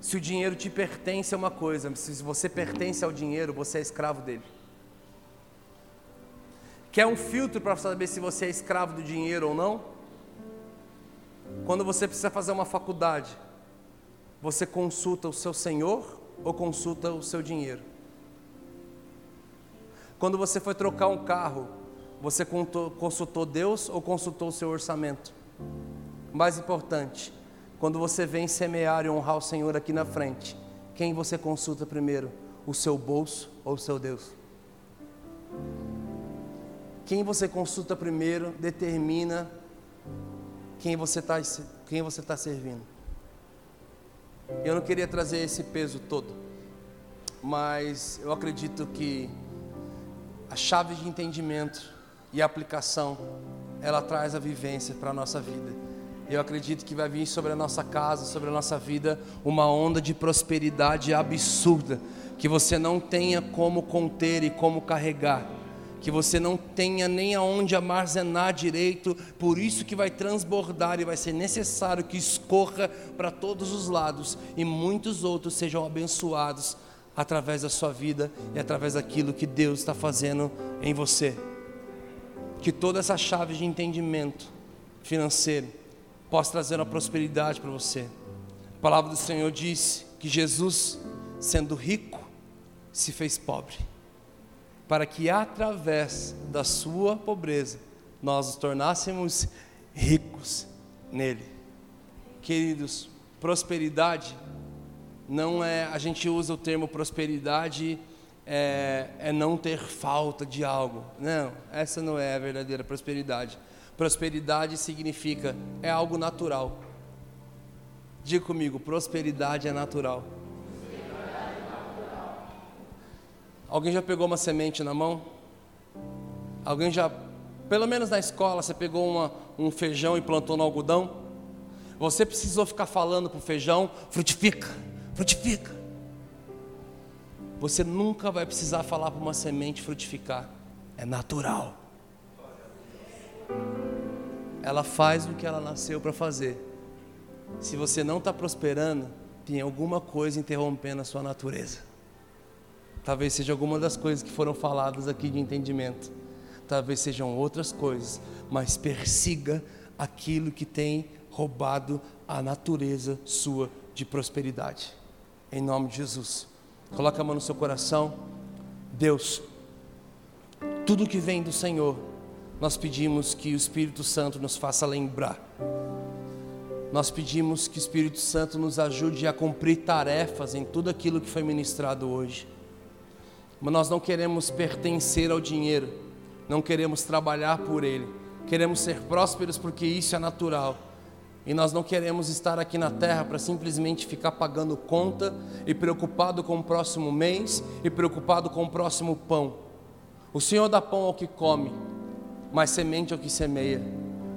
Se o dinheiro te pertence é uma coisa, se você pertence ao dinheiro, você é escravo dele. Quer um filtro para saber se você é escravo do dinheiro ou não? Quando você precisa fazer uma faculdade, você consulta o seu senhor ou consulta o seu dinheiro? Quando você foi trocar um carro, você consultou Deus ou consultou o seu orçamento? Mais importante, quando você vem semear e honrar o Senhor aqui na frente, quem você consulta primeiro? O seu bolso ou o seu Deus? Quem você consulta primeiro determina quem você está quem você tá servindo. Eu não queria trazer esse peso todo, mas eu acredito que a chave de entendimento e aplicação ela traz a vivência para a nossa vida. Eu acredito que vai vir sobre a nossa casa, sobre a nossa vida, uma onda de prosperidade absurda, que você não tenha como conter e como carregar, que você não tenha nem aonde armazenar direito, por isso que vai transbordar e vai ser necessário que escorra para todos os lados e muitos outros sejam abençoados através da sua vida e através daquilo que Deus está fazendo em você. Que toda essa chave de entendimento financeiro, possa trazer uma prosperidade para você. A palavra do Senhor diz que Jesus, sendo rico, se fez pobre, para que através da sua pobreza nós nos tornássemos ricos nele. Queridos, prosperidade não é, a gente usa o termo prosperidade é, é não ter falta de algo. Não, essa não é a verdadeira prosperidade. Prosperidade significa é algo natural. Diga comigo, prosperidade é natural. Alguém já pegou uma semente na mão? Alguém já, pelo menos na escola, você pegou uma, um feijão e plantou no algodão? Você precisou ficar falando para o feijão: frutifica, frutifica. Você nunca vai precisar falar para uma semente frutificar, é natural ela faz o que ela nasceu para fazer. Se você não está prosperando, tem alguma coisa interrompendo a sua natureza. Talvez seja alguma das coisas que foram faladas aqui de entendimento. Talvez sejam outras coisas, mas persiga aquilo que tem roubado a natureza sua de prosperidade. Em nome de Jesus. Coloca a mão no seu coração. Deus, tudo que vem do Senhor nós pedimos que o Espírito Santo nos faça lembrar. Nós pedimos que o Espírito Santo nos ajude a cumprir tarefas em tudo aquilo que foi ministrado hoje. Mas nós não queremos pertencer ao dinheiro, não queremos trabalhar por ele, queremos ser prósperos porque isso é natural. E nós não queremos estar aqui na terra para simplesmente ficar pagando conta e preocupado com o próximo mês e preocupado com o próximo pão. O Senhor dá pão ao que come, mas semente é o que semeia.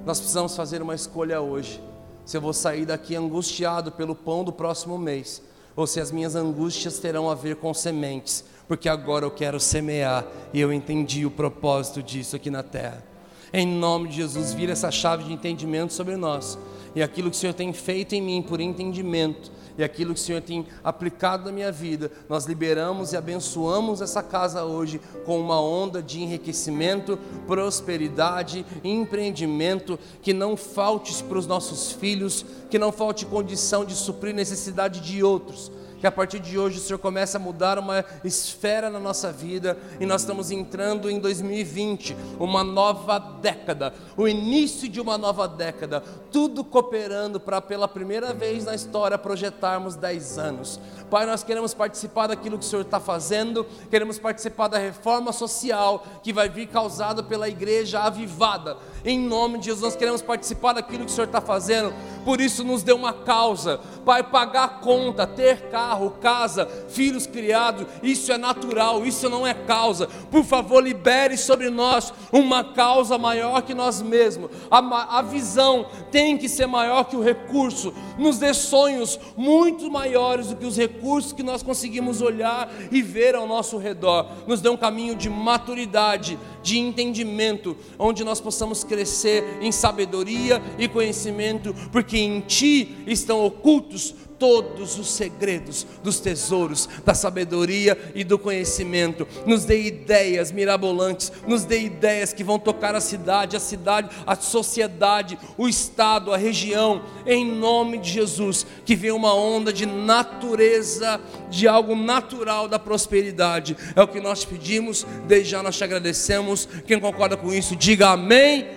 Nós precisamos fazer uma escolha hoje. Se eu vou sair daqui angustiado pelo pão do próximo mês, ou se as minhas angústias terão a ver com sementes, porque agora eu quero semear e eu entendi o propósito disso aqui na terra. Em nome de Jesus, vira essa chave de entendimento sobre nós e aquilo que o Senhor tem feito em mim por entendimento e aquilo que o Senhor tem aplicado na minha vida, nós liberamos e abençoamos essa casa hoje com uma onda de enriquecimento, prosperidade, empreendimento, que não falte para os nossos filhos, que não falte condição de suprir necessidade de outros que a partir de hoje o Senhor comece a mudar uma esfera na nossa vida e nós estamos entrando em 2020, uma nova década, o início de uma nova década, tudo cooperando para pela primeira vez na história projetarmos 10 anos. Pai, nós queremos participar daquilo que o Senhor está fazendo, queremos participar da reforma social que vai vir causada pela igreja avivada. Em nome de Jesus, nós queremos participar daquilo que o Senhor está fazendo, por isso nos dê uma causa, Pai, pagar conta, ter carro, casa, filhos criados, isso é natural, isso não é causa. Por favor, libere sobre nós uma causa maior que nós mesmos. A, a visão tem que ser maior que o recurso, nos dê sonhos muito maiores do que os recursos que nós conseguimos olhar e ver ao nosso redor, nos dê um caminho de maturidade, de entendimento, onde nós possamos crescer em sabedoria e conhecimento, porque em Ti estão ocultos todos os segredos dos tesouros da sabedoria e do conhecimento. Nos dê ideias mirabolantes, nos dê ideias que vão tocar a cidade, a cidade, a sociedade, o estado, a região, em nome de Jesus. Que venha uma onda de natureza, de algo natural da prosperidade. É o que nós pedimos, desde já nós te agradecemos. Quem concorda com isso, diga amém.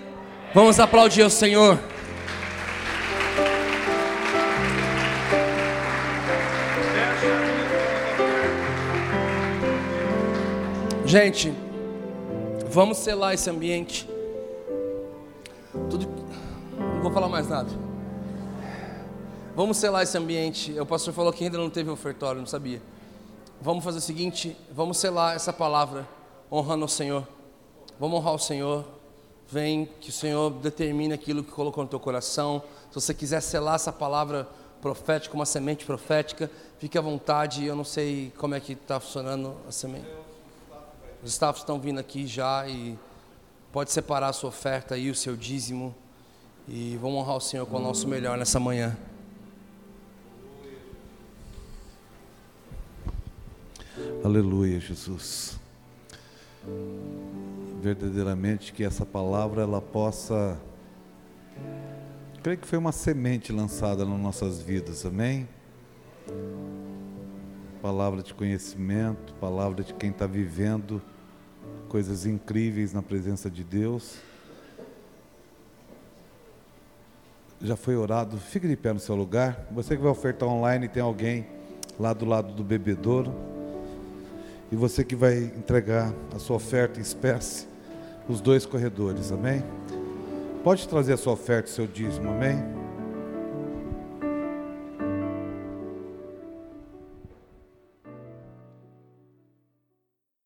Vamos aplaudir o Senhor. Gente, vamos selar esse ambiente. Tudo, não vou falar mais nada. Vamos selar esse ambiente. O pastor falou que ainda não teve ofertório, não sabia. Vamos fazer o seguinte: vamos selar essa palavra, honrando o Senhor. Vamos honrar o Senhor. Vem, que o Senhor determine aquilo que colocou no teu coração. Se você quiser selar essa palavra profética, uma semente profética, fique à vontade. Eu não sei como é que está funcionando a semente. Os staffs estão vindo aqui já e pode separar a sua oferta aí, o seu dízimo. E vamos honrar o Senhor com o nosso melhor nessa manhã. Aleluia, Jesus. Verdadeiramente que essa palavra ela possa creio que foi uma semente lançada nas nossas vidas, amém? Palavra de conhecimento, palavra de quem está vivendo coisas incríveis na presença de Deus. Já foi orado? Fique de pé no seu lugar. Você que vai ofertar online, tem alguém lá do lado do bebedouro. E você que vai entregar a sua oferta em espécie, os dois corredores, amém? Pode trazer a sua oferta, seu dízimo, amém?